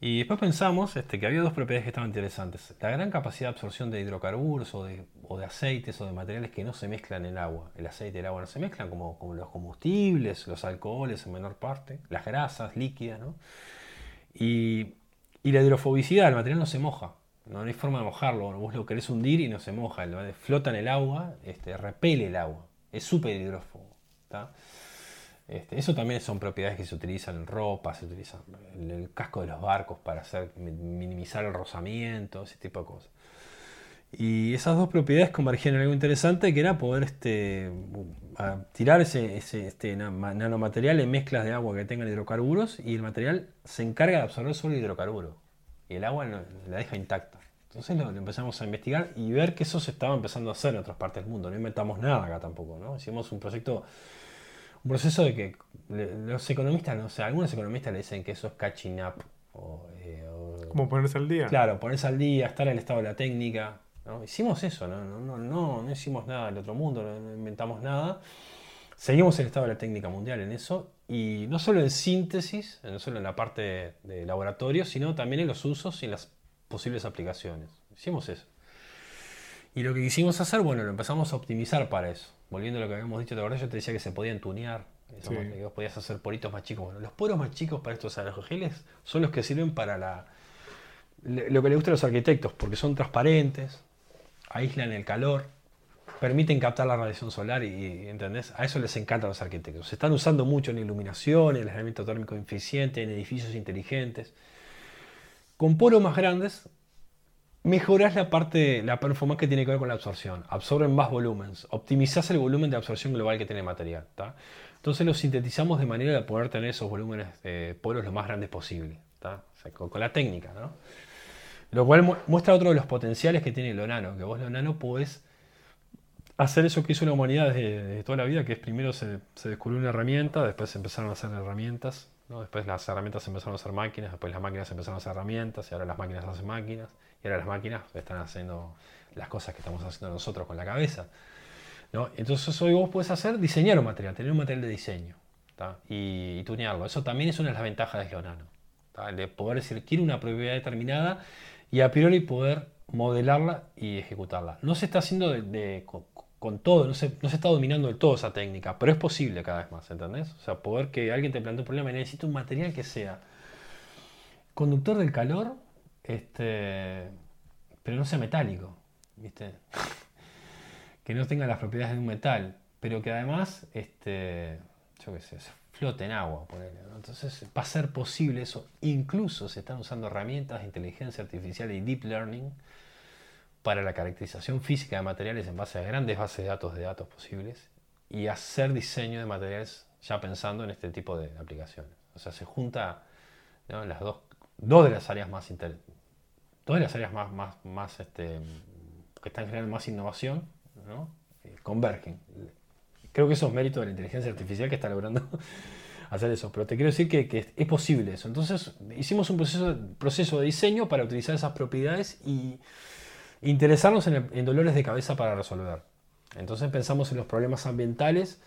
Y después pensamos este, que había dos propiedades que estaban interesantes. La gran capacidad de absorción de hidrocarburos o de, o de, aceites o de materiales que no se mezclan en el agua. El aceite y el agua no se mezclan como, como los combustibles, los alcoholes en menor parte, las grasas líquidas. ¿no? Y, y la hidrofobicidad, el material no se moja. No, hay forma de mojarlo. Vos lo querés hundir y no se moja. Flota en el agua, este, repele el agua. Es súper hidrófobo. Este, eso también son propiedades que se utilizan en ropa, se utilizan en el casco de los barcos para hacer, minimizar el rozamiento, ese tipo de cosas. Y esas dos propiedades convergían en algo interesante que era poder este, tirar ese, este, nanomaterial en mezclas de agua que tengan hidrocarburos y el material se encarga de absorber solo hidrocarburo y el agua la deja intacta. Entonces lo, empezamos a investigar y ver que eso se estaba empezando a hacer en otras partes del mundo. No inventamos nada acá tampoco, ¿no? Hicimos un proyecto, un proceso de que los economistas, no sé, algunos economistas le dicen que eso es catching up. O, eh, Como ponerse al día. Claro, ponerse al día, estar en el estado de la técnica. ¿No? Hicimos eso, ¿no? No, no, no, no hicimos nada del otro mundo, no inventamos nada. Seguimos el estado de la técnica mundial en eso, y no solo en síntesis, no solo en la parte de laboratorio, sino también en los usos y en las posibles aplicaciones. Hicimos eso. Y lo que quisimos hacer, bueno, lo empezamos a optimizar para eso. Volviendo a lo que habíamos dicho, de verdad yo te decía que se podían tunear, que vos podías hacer poritos más chicos. Bueno, los poros más chicos para estos aerogeles son los que sirven para la, lo que le gusta a los arquitectos, porque son transparentes, aíslan el calor, permiten captar la radiación solar y, ¿entendés? A eso les encanta a los arquitectos. Se están usando mucho en iluminación, en el aislamiento térmico eficiente, en edificios inteligentes. Con poros más grandes, mejoras la parte, la performance que tiene que ver con la absorción. Absorben más volúmenes. Optimizás el volumen de absorción global que tiene el material. Entonces lo sintetizamos de manera de poder tener esos volúmenes de poros lo más grandes posible. con, la técnica. Lo cual muestra otro de los potenciales que tiene lo nano. Que vos lo nano podés hacer eso que hizo la humanidad desde, toda la vida, que es primero se, descubrió una herramienta, después se empezaron a hacer herramientas, después las herramientas empezaron a hacer máquinas, después las máquinas empezaron a hacer herramientas, y ahora las máquinas hacen máquinas, y ahora las máquinas están haciendo las cosas que estamos haciendo nosotros con la cabeza. Entonces hoy vos puedes hacer diseñar un material, tener un material de diseño y, y, tunearlo. Eso también es una de las ventajas de Geonano. El de poder decir, quiero una propiedad determinada y a priori poder modelarla y ejecutarla. No se está haciendo de, con todo, no se, no se está dominando del todo esa técnica, pero es posible cada vez más, ¿entendés? O sea, poder que alguien te plantee un problema y necesita un material que sea conductor del calor, este, pero no sea metálico, ¿viste? (laughs) que no tenga las propiedades de un metal, pero que además, este, yo qué sé, flote en agua, Entonces va a ser posible eso. Incluso se están usando herramientas de inteligencia artificial y deep learning para la caracterización física de materiales en base a grandes bases de datos de datos posibles y hacer diseño de materiales ya pensando en este tipo de aplicaciones. O sea, se junta las dos, dos de las áreas más las áreas más, más, este, que están generando más innovación, ¿no? Eh, convergen. Creo que eso es mérito de la inteligencia artificial que está logrando (laughs) hacer eso. Pero te quiero decir que, es posible eso. Entonces hicimos un proceso, proceso de diseño para utilizar esas propiedades y interesarnos en, dolores de cabeza para resolver. Entonces pensamos en los problemas ambientales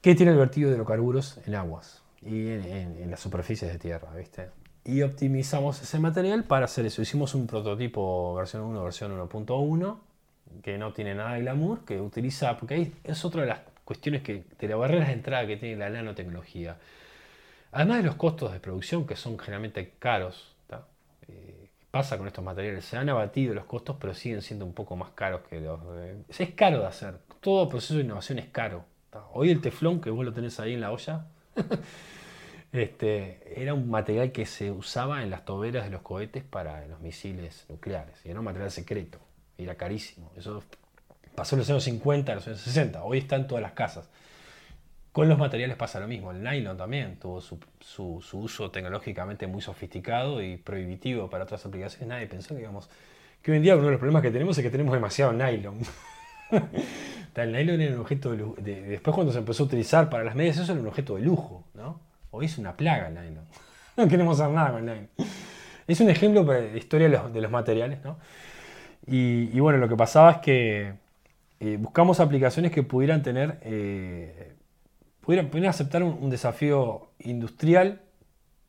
que tiene el vertido de hidrocarburos en aguas y en, las superficies de tierra, ¿viste? Y optimizamos ese material para hacer eso. Hicimos un prototipo versión 1, versión 1.1, que no tiene nada de glamour, que utiliza, porque ahí es otra de las cuestiones que, de las barreras de entrada que tiene la nanotecnología. Además de los costos de producción, que son generalmente caros, pasa con estos materiales? Se han abatido los costos, pero siguen siendo un poco más caros que los... es caro de hacer. Todo proceso de innovación es caro. Hoy el teflón, que vos lo tenés ahí en la olla, (laughs) este, era un material que se usaba en las toberas de los cohetes para los misiles nucleares. Y era un material secreto. Era carísimo. Eso pasó en los años 50, en los años 60. Hoy está en todas las casas. Con los materiales pasa lo mismo. El nylon también tuvo su, uso tecnológicamente muy sofisticado y prohibitivo para otras aplicaciones. Nadie pensó digamos, que hoy en día uno de los problemas que tenemos es que tenemos demasiado nylon. (laughs) el nylon era un objeto de, lujo. Después cuando se empezó a utilizar para las medias, eso era un objeto de lujo. ¿no? Hoy es una plaga el nylon. (laughs) no queremos hacer nada con el nylon. Es un ejemplo de historia de los, materiales. ¿no? Y, bueno, lo que pasaba es que eh, buscamos aplicaciones que pudieran tener... Eh, pudieran, aceptar un, desafío industrial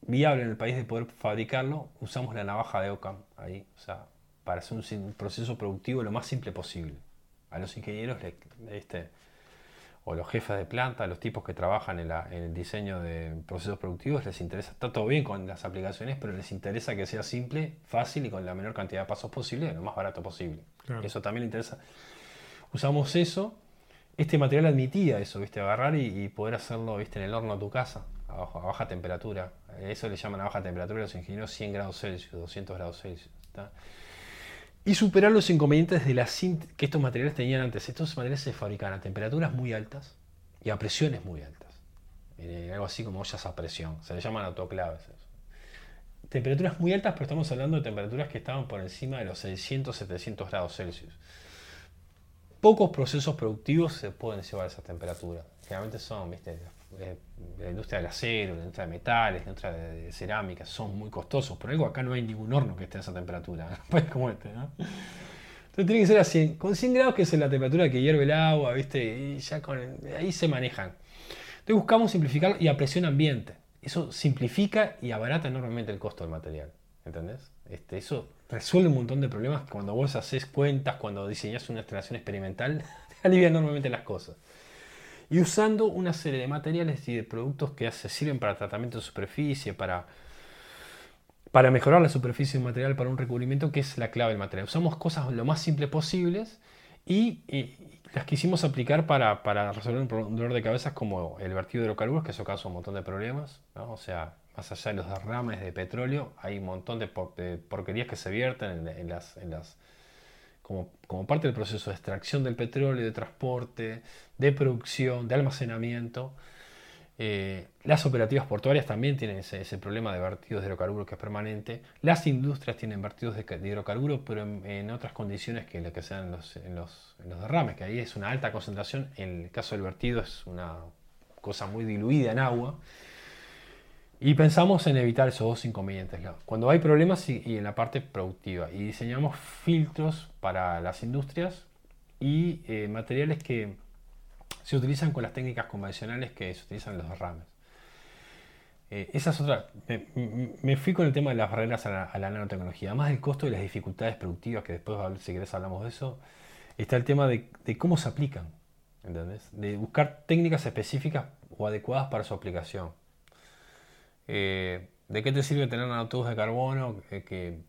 viable en el país de poder fabricarlo, usamos la navaja de Ockham ahí, o sea, para hacer un, proceso productivo lo más simple posible. A los ingenieros este, o los jefes de planta, los tipos que trabajan en, el diseño de procesos productivos, les interesa, está todo bien con las aplicaciones, pero les interesa que sea simple, fácil y con la menor cantidad de pasos posible, lo más barato posible. Eso también le interesa. Usamos eso este material admitía eso, ¿viste? Agarrar y, poder hacerlo, ¿viste? En el horno de tu casa, a, baja temperatura. Eso le llaman a baja temperatura los ingenieros 100 grados Celsius, 200 grados Celsius. Y superar los inconvenientes de la que estos materiales tenían antes. Estos materiales se fabrican a temperaturas muy altas y a presiones muy altas. Eh, algo así como ollas a presión. Se le llaman autoclaves. Temperaturas muy altas, pero estamos hablando de temperaturas que estaban por encima de los 600, 700 grados Celsius pocos procesos productivos se pueden llevar a esa temperatura. Generalmente son, viste, eh, la industria del acero, la industria de metales, la industria de, cerámica, son muy costosos. Por algo acá no hay ningún horno que esté a esa temperatura, (laughs) pues como este, ¿no? Entonces tiene que ser a 100, con 100 grados que es la temperatura que hierve el agua, viste, y ya con ahí se manejan. Entonces buscamos simplificar y a presión ambiente. Eso simplifica y abarata enormemente el costo del material, ¿entendés? Este, eso resuelve un montón de problemas cuando vos haces cuentas, cuando diseñas una instalación experimental, (laughs) te alivia enormemente las cosas. Y usando una serie de materiales y de productos que se sirven para tratamiento de superficie, para, para mejorar la superficie de un material para un recubrimiento, que es la clave del material. Usamos cosas lo más simples posibles Y, y las quisimos aplicar para, para resolver un, dolor de cabeza como el vertido de hidrocarburos, que eso causa un montón de problemas. O sea, más allá de los derrames de petróleo, hay un montón de, por- de porquerías que se vierten en las como, como parte del proceso de extracción del petróleo, de transporte, de producción, de almacenamiento. Eh, las operativas portuarias también tienen ese, ese problema de vertidos de hidrocarburos que es permanente. Las industrias tienen vertidos de, de hidrocarburos, pero en, en otras condiciones que lo que sean los, en, los, en los derrames, que ahí es una alta concentración. En el caso del vertido es una cosa muy diluida en agua. Y pensamos en evitar esos dos inconvenientes. Cuando hay problemas y, y en la parte productiva. Y diseñamos filtros para las industrias y eh, materiales que se utilizan con las técnicas convencionales que se utilizan en los derrames. Eh, esa es otra. Me, me- fui con el tema de las barreras a la, a la nanotecnología. Además del costo y las dificultades productivas, que después, si querés, hablamos de eso, está el tema de, de cómo se aplican. ¿Entendés? De buscar técnicas específicas o adecuadas para su aplicación. Eh, ¿De qué te sirve tener nanotubos de carbono eh, que,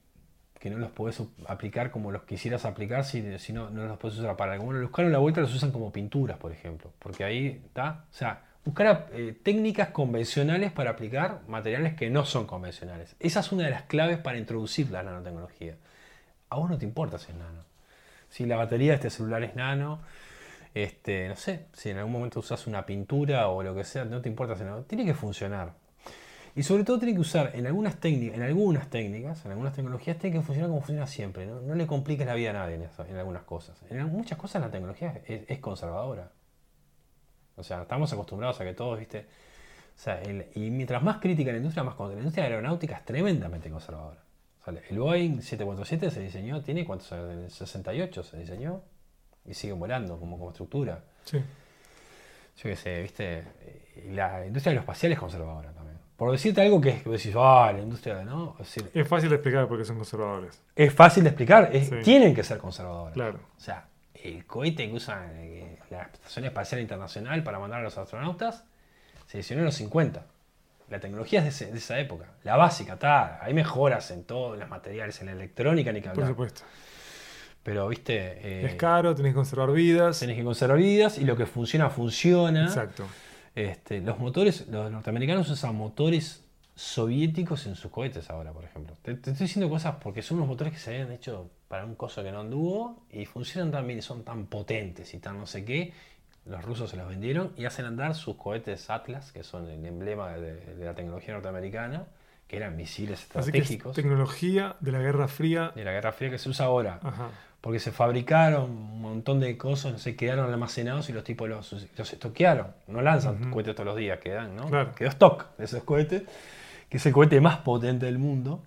que no los u- aplicar como los quisieras aplicar si, no, los puedes usar para algo? Bueno, los buscaron la vuelta los usan como pinturas, por ejemplo. Porque ahí está. O sea, buscar eh, técnicas convencionales para aplicar materiales que no son convencionales. Esa es una de las claves para introducir la nanotecnología. A vos no te importa si es nano. Si la batería de este celular es nano, este, no sé, si en algún momento usas una pintura o lo que sea, no te importa si no. Tiene que funcionar. Y sobre todo tiene que usar en algunas técnicas, en algunas técnicas, en algunas tecnologías, tiene que funcionar como funciona siempre. No, no le compliques la vida a nadie en, eso- en algunas cosas. En muchas cosas la tecnología es, es conservadora. O sea, estamos acostumbrados a que todos, viste. O sea, el- y mientras más crítica la industria, más contra. La industria aeronáutica es tremendamente conservadora. O sea, el Boeing 747 se diseñó, tiene cuántos años, en el 68 se diseñó y sigue volando como, como estructura. Sí. Yo qué sé, viste, Y la industria aeroespacial es conservadora también. Por decirte algo que es que decís, ah, la industria, ¿no? Es, decir, Es fácil de explicar por qué son conservadores. es fácil de explicar, es- Sí. tienen que ser conservadores. Claro. O sea, el cohete que usa eh, la Estación Espacial Internacional para mandar a los astronautas se diseñó en los 50. La tecnología es de, ese- de esa época. La básica, está. Hay mejoras en todos los materiales, en la electrónica, ni que Por hablar. supuesto. Pero, viste, eh, es caro, tenés que conservar vidas. tenés que conservar vidas y lo que funciona, funciona. Exacto. Este, los motores, los norteamericanos usan motores soviéticos en sus cohetes ahora, por ejemplo. Te, te estoy diciendo cosas porque son unos motores que se habían hecho para un coso que no anduvo y funcionan tan bien y son tan potentes y tan no sé qué. Los rusos se los vendieron y hacen andar sus cohetes Atlas, que son el emblema de, de la tecnología norteamericana, que eran misiles Así que es estratégicos tecnología de la Guerra Fría. de la Guerra Fría que se usa ahora. Ajá. Porque se fabricaron un montón de cosas, se quedaron almacenados y los tipos los, los estoquearon. No lanzan cohetes todos los días, quedan, ¿no? Claro. Quedó stock de esos cohetes, que es el cohete más potente del mundo.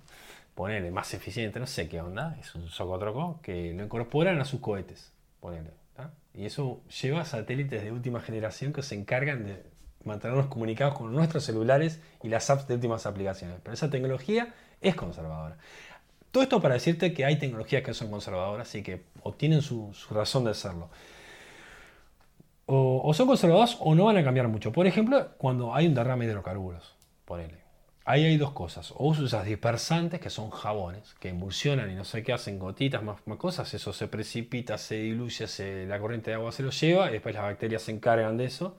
Ponele, más eficiente, no sé qué onda, es un socotroco, que lo incorporan a sus cohetes. Ponele. ¿tá? Y eso lleva satélites de última generación que se encargan de mantenernos comunicados con nuestros celulares y las apps de últimas aplicaciones. Pero esa tecnología es conservadora. Todo esto para decirte que hay tecnologías que son conservadoras y que obtienen su, razón de serlo. O, o son conservadoras o no van a cambiar mucho. Por ejemplo, cuando hay un derrame de hidrocarburos, ponele. Ahí hay dos cosas. O usas dispersantes, que son jabones, que emulsionan y no sé qué, hacen gotitas, más, cosas. Eso se precipita, se diluye, se- la corriente de agua se lo lleva y después las bacterias se encargan de eso.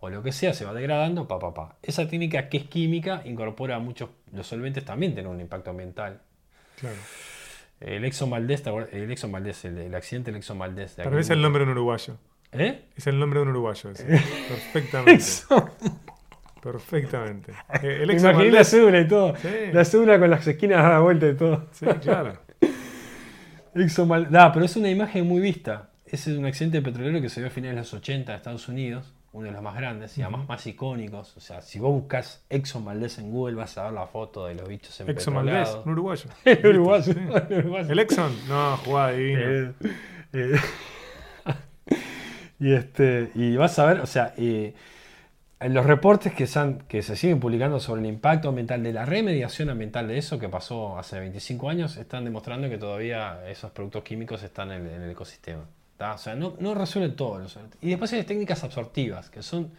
O lo que sea, se va degradando, pa, pa, pa. Esa técnica que es química incorpora muchos... Los solventes también tienen un impacto ambiental. Claro. El Exxon Valdez, el Exxon Valdez, el, el accidente del Exxon Valdez. de Tal vez el nombre de un uruguayo. ¿Eh? Es el nombre de un uruguayo. ese. (laughs) Perfectamente. Exxon. Perfectamente. (laughs) Eh, el Me Exxon imaginé la cédula y todo. Sí. La cédula con las esquinas a la vuelta y todo. Sí, claro. (laughs) Exxon Valdez. Ah, pero es una imagen muy vista. Ese es un accidente petrolero que se dio a finales de los 80 en Estados Unidos. Uno de los más grandes y además más icónicos. O sea, si vos buscas Exxon Valdez en Google vas a ver la foto de los bichos Exxon Valdez, un uruguayo. (laughs) El uruguayo. El Exxon, no, jugada divina. Eh, eh, (laughs) y este y vas a ver, o sea, eh, en los reportes que se, han- que se siguen publicando sobre el impacto ambiental de la remediación ambiental de eso que pasó hace 25 años, están demostrando que todavía esos productos químicos están en, en el ecosistema. O sea, no, no resuelven todo. los- Y después hay técnicas absortivas, que son,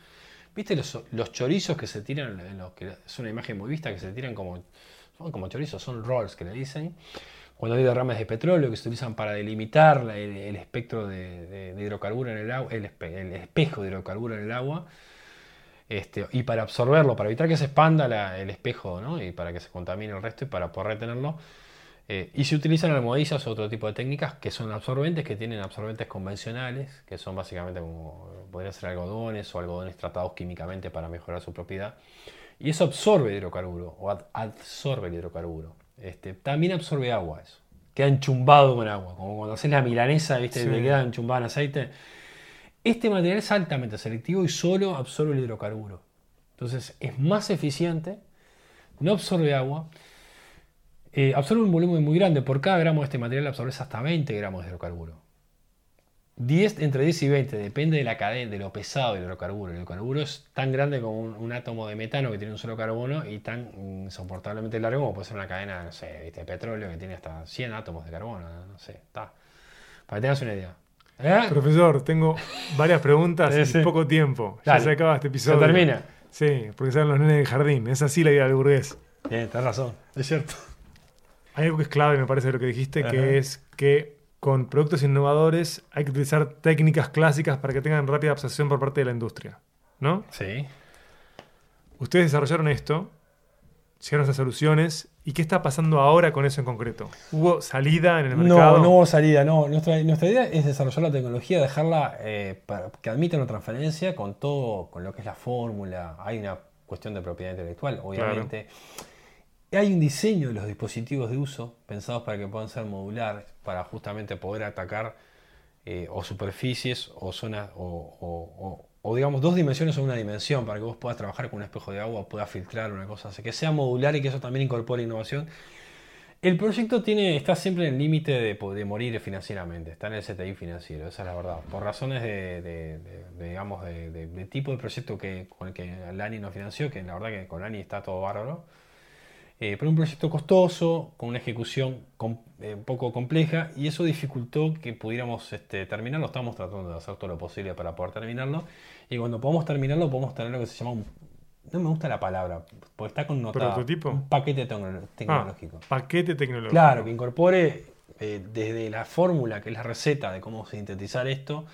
¿viste los, chorizos que se tiran, que es una imagen muy vista, que se tiran como, son como chorizos, son rolls que le dicen, cuando hay derrames de petróleo que se utilizan para delimitar el, espectro de, hidrocarburo en el agua, el, espejo de hidrocarburo en el agua, este, y para absorberlo, para evitar que se expanda el espejo y para que se contamine el resto y para poder retenerlo. Eh, y se utilizan almohadillas o otro tipo de técnicas que son absorbentes, que tienen absorbentes convencionales, que son básicamente como podrían ser algodones o algodones tratados químicamente para mejorar su propiedad. Y eso absorbe el hidrocarburo o absorbe el hidrocarburo. Este, también absorbe agua eso. Queda enchumbado con agua, como cuando haces la milanesa, ¿viste? le queda enchumbado en aceite. Este material es altamente selectivo y solo absorbe el hidrocarburo. Entonces es más eficiente, no absorbe agua, eh, absorbe un volumen muy grande. Por cada gramo de este material absorbes hasta 20 gramos de hidrocarburo. 10, entre 10 y 20, depende de la cadena, de lo pesado del hidrocarburo. El hidrocarburo es tan grande como un, átomo de metano que tiene un solo carbono y tan insoportablemente largo como puede ser una cadena, no sé, de petróleo que tiene hasta 100 átomos de carbono, no sé, está. Para que tengas una idea. ¿Eh? Profesor, tengo varias preguntas (laughs) y poco tiempo. Ya se acaba este episodio. Se termina. Sí, porque salen los nenes del jardín. Es así la vida del burgués. Bien, tenés razón, es cierto. Hay algo que es clave, me parece, de lo que dijiste, que es que con productos innovadores hay que utilizar técnicas clásicas para que tengan rápida absorción por parte de la industria. ¿No? Sí. Ustedes desarrollaron esto, llegaron a esas soluciones. ¿Y qué está pasando ahora con eso en concreto? ¿Hubo salida en el mercado? No, no hubo salida, no. Nuestra, idea es desarrollar la tecnología, dejarla eh, para que admita una transferencia con todo, con lo que es la fórmula. Hay una cuestión de propiedad intelectual, obviamente. Hay un diseño de los dispositivos de uso pensados para que puedan ser modulares, para justamente poder atacar eh, o superficies o zonas o, digamos dos dimensiones o una dimensión para que vos puedas trabajar con un espejo de agua, puedas filtrar una cosa, así que sea modular y que eso también incorpore innovación. El proyecto tiene, está siempre en el límite de, morir financieramente, está en el CTI financiero, esa es la verdad. Por razones de, digamos, de, tipo de proyecto que, con el que Lani nos financió, que la verdad que con Lani está todo bárbaro, eh, pero un proyecto costoso, con una ejecución eh, un poco compleja, y eso dificultó que pudiéramos este, terminarlo. Estamos tratando de hacer todo lo posible para poder terminarlo, y cuando podamos terminarlo, podemos tener lo que se llama un. No me gusta la palabra, porque está con ¿Prototipo? un paquete tecnológico. Ah, paquete tecnológico. Claro, que incorpore eh, desde la fórmula, que es la receta de cómo sintetizar esto,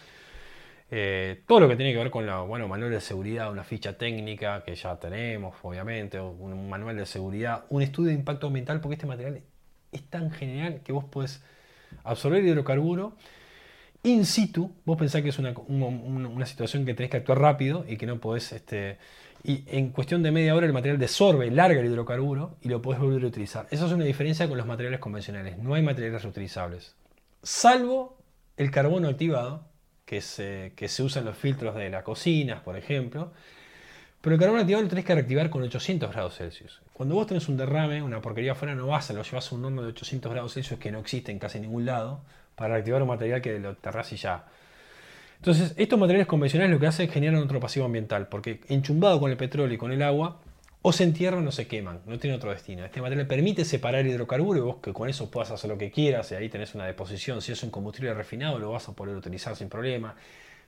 eh, todo lo que tiene que ver con la, bueno, manual de seguridad, una ficha técnica que ya tenemos, obviamente, un manual de seguridad, un estudio de impacto ambiental, porque este material es tan general que vos podés absorber hidrocarburo in situ. Vos pensás que es una, situación que tenés que actuar rápido y que no podés. Este, y en cuestión de media hora el material desorbe, larga el hidrocarburo y lo podés volver a utilizar. Esa es una diferencia con los materiales convencionales. No hay materiales reutilizables. Salvo el carbono activado, que se, que se usa los filtros de las cocinas, por ejemplo. Pero el carbón activado lo tenés que reactivar con 800 grados Celsius. Cuando vos tenés un derrame, una porquería afuera, no vas a lo llevas a un horno de 800 grados Celsius que no existe en casi ningún lado para reactivar un material que lo terrás y ya. Entonces, estos materiales convencionales lo que hacen es generar otro pasivo ambiental, porque enchumbado con el petróleo y con el agua, o se entierran o se queman, no tiene otro destino. Este material permite separar hidrocarburo y vos que con eso puedas hacer lo que quieras, y ahí tenés una deposición. Si es un combustible refinado, lo vas a poder utilizar sin problema.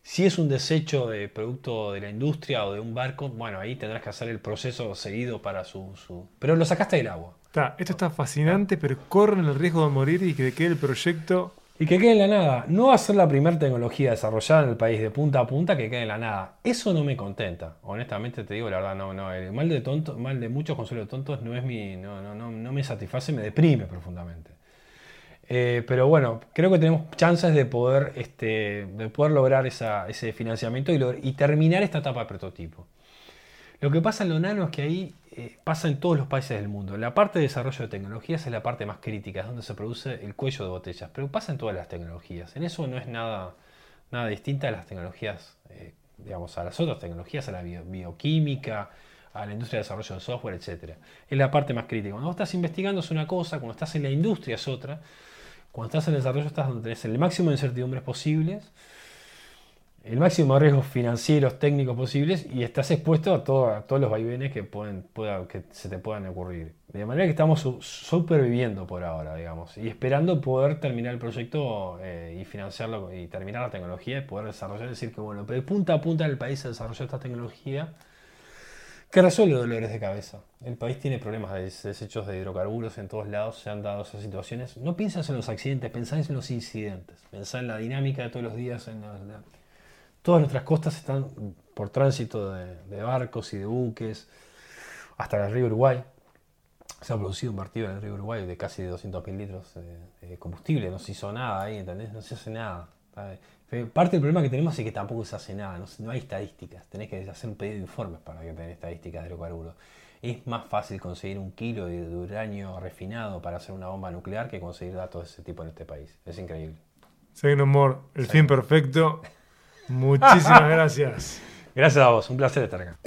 Si es un desecho de producto de la industria o de un barco, bueno, ahí tendrás que hacer el proceso seguido para su... Pero lo sacaste del agua. esto está fascinante, pero corren el riesgo de morir y que quede el proyecto y que quede en la nada. No va a ser la primera tecnología desarrollada en el país de punta a punta que quede en la nada. Eso no me contenta. Honestamente te digo la verdad, no, no. El mal de tonto, mal de muchos consuelos tontos no es mi. No, no, no, no me satisface, me deprime profundamente. Eh, pero bueno, creo que tenemos chances de poder, este, de poder lograr ese financiamiento y, y terminar esta etapa de prototipo. Lo que pasa en lo nano es que ahí eh, pasa en todos los países del mundo. La parte de desarrollo de tecnologías es la parte más crítica, es donde se produce el cuello de botellas, pero pasa en todas las tecnologías. En eso no es nada, nada distinta a las tecnologías, eh, digamos, a las otras tecnologías, a la bioquímica, a la industria de desarrollo de software, etc. Es la parte más crítica. Cuando estás investigando es una cosa, cuando estás en la industria es otra. Cuando estás en el desarrollo estás donde tenés el máximo de incertidumbres posibles el máximo de riesgos financieros, técnicos posibles y estás expuesto a, todos los vaivenes que, pueden, que se te puedan ocurrir. De manera que estamos superviviendo por ahora, digamos, y esperando poder terminar el proyecto eh, y financiarlo y terminar la tecnología y poder desarrollar, es decir, que bueno, de punta a punta del país se desarrolló esta tecnología que resuelve dolores de cabeza. El país tiene problemas de desechos de hidrocarburos en todos lados, se han dado esas situaciones. No piensas en los accidentes, pensás en los incidentes, pensás en la dinámica de todos los días. En Todas nuestras costas están por tránsito de, barcos y de buques hasta el río Uruguay. Se ha producido un partido en el río Uruguay de casi 200.000 litros de, combustible, no se hizo nada ahí, ¿entendés? No se hace nada. Parte del problema que tenemos es que tampoco se hace nada, no, hay estadísticas. Tenés que hacer un pedido de informes para que tengas estadísticas de hidrocarburos. Es más fácil conseguir un kilo de uranio refinado para hacer una bomba nuclear que conseguir datos de ese tipo en este país. Es increíble. Say no more, el fin perfecto. Muchísimas gracias. (laughs) Gracias a vos, un placer estar acá.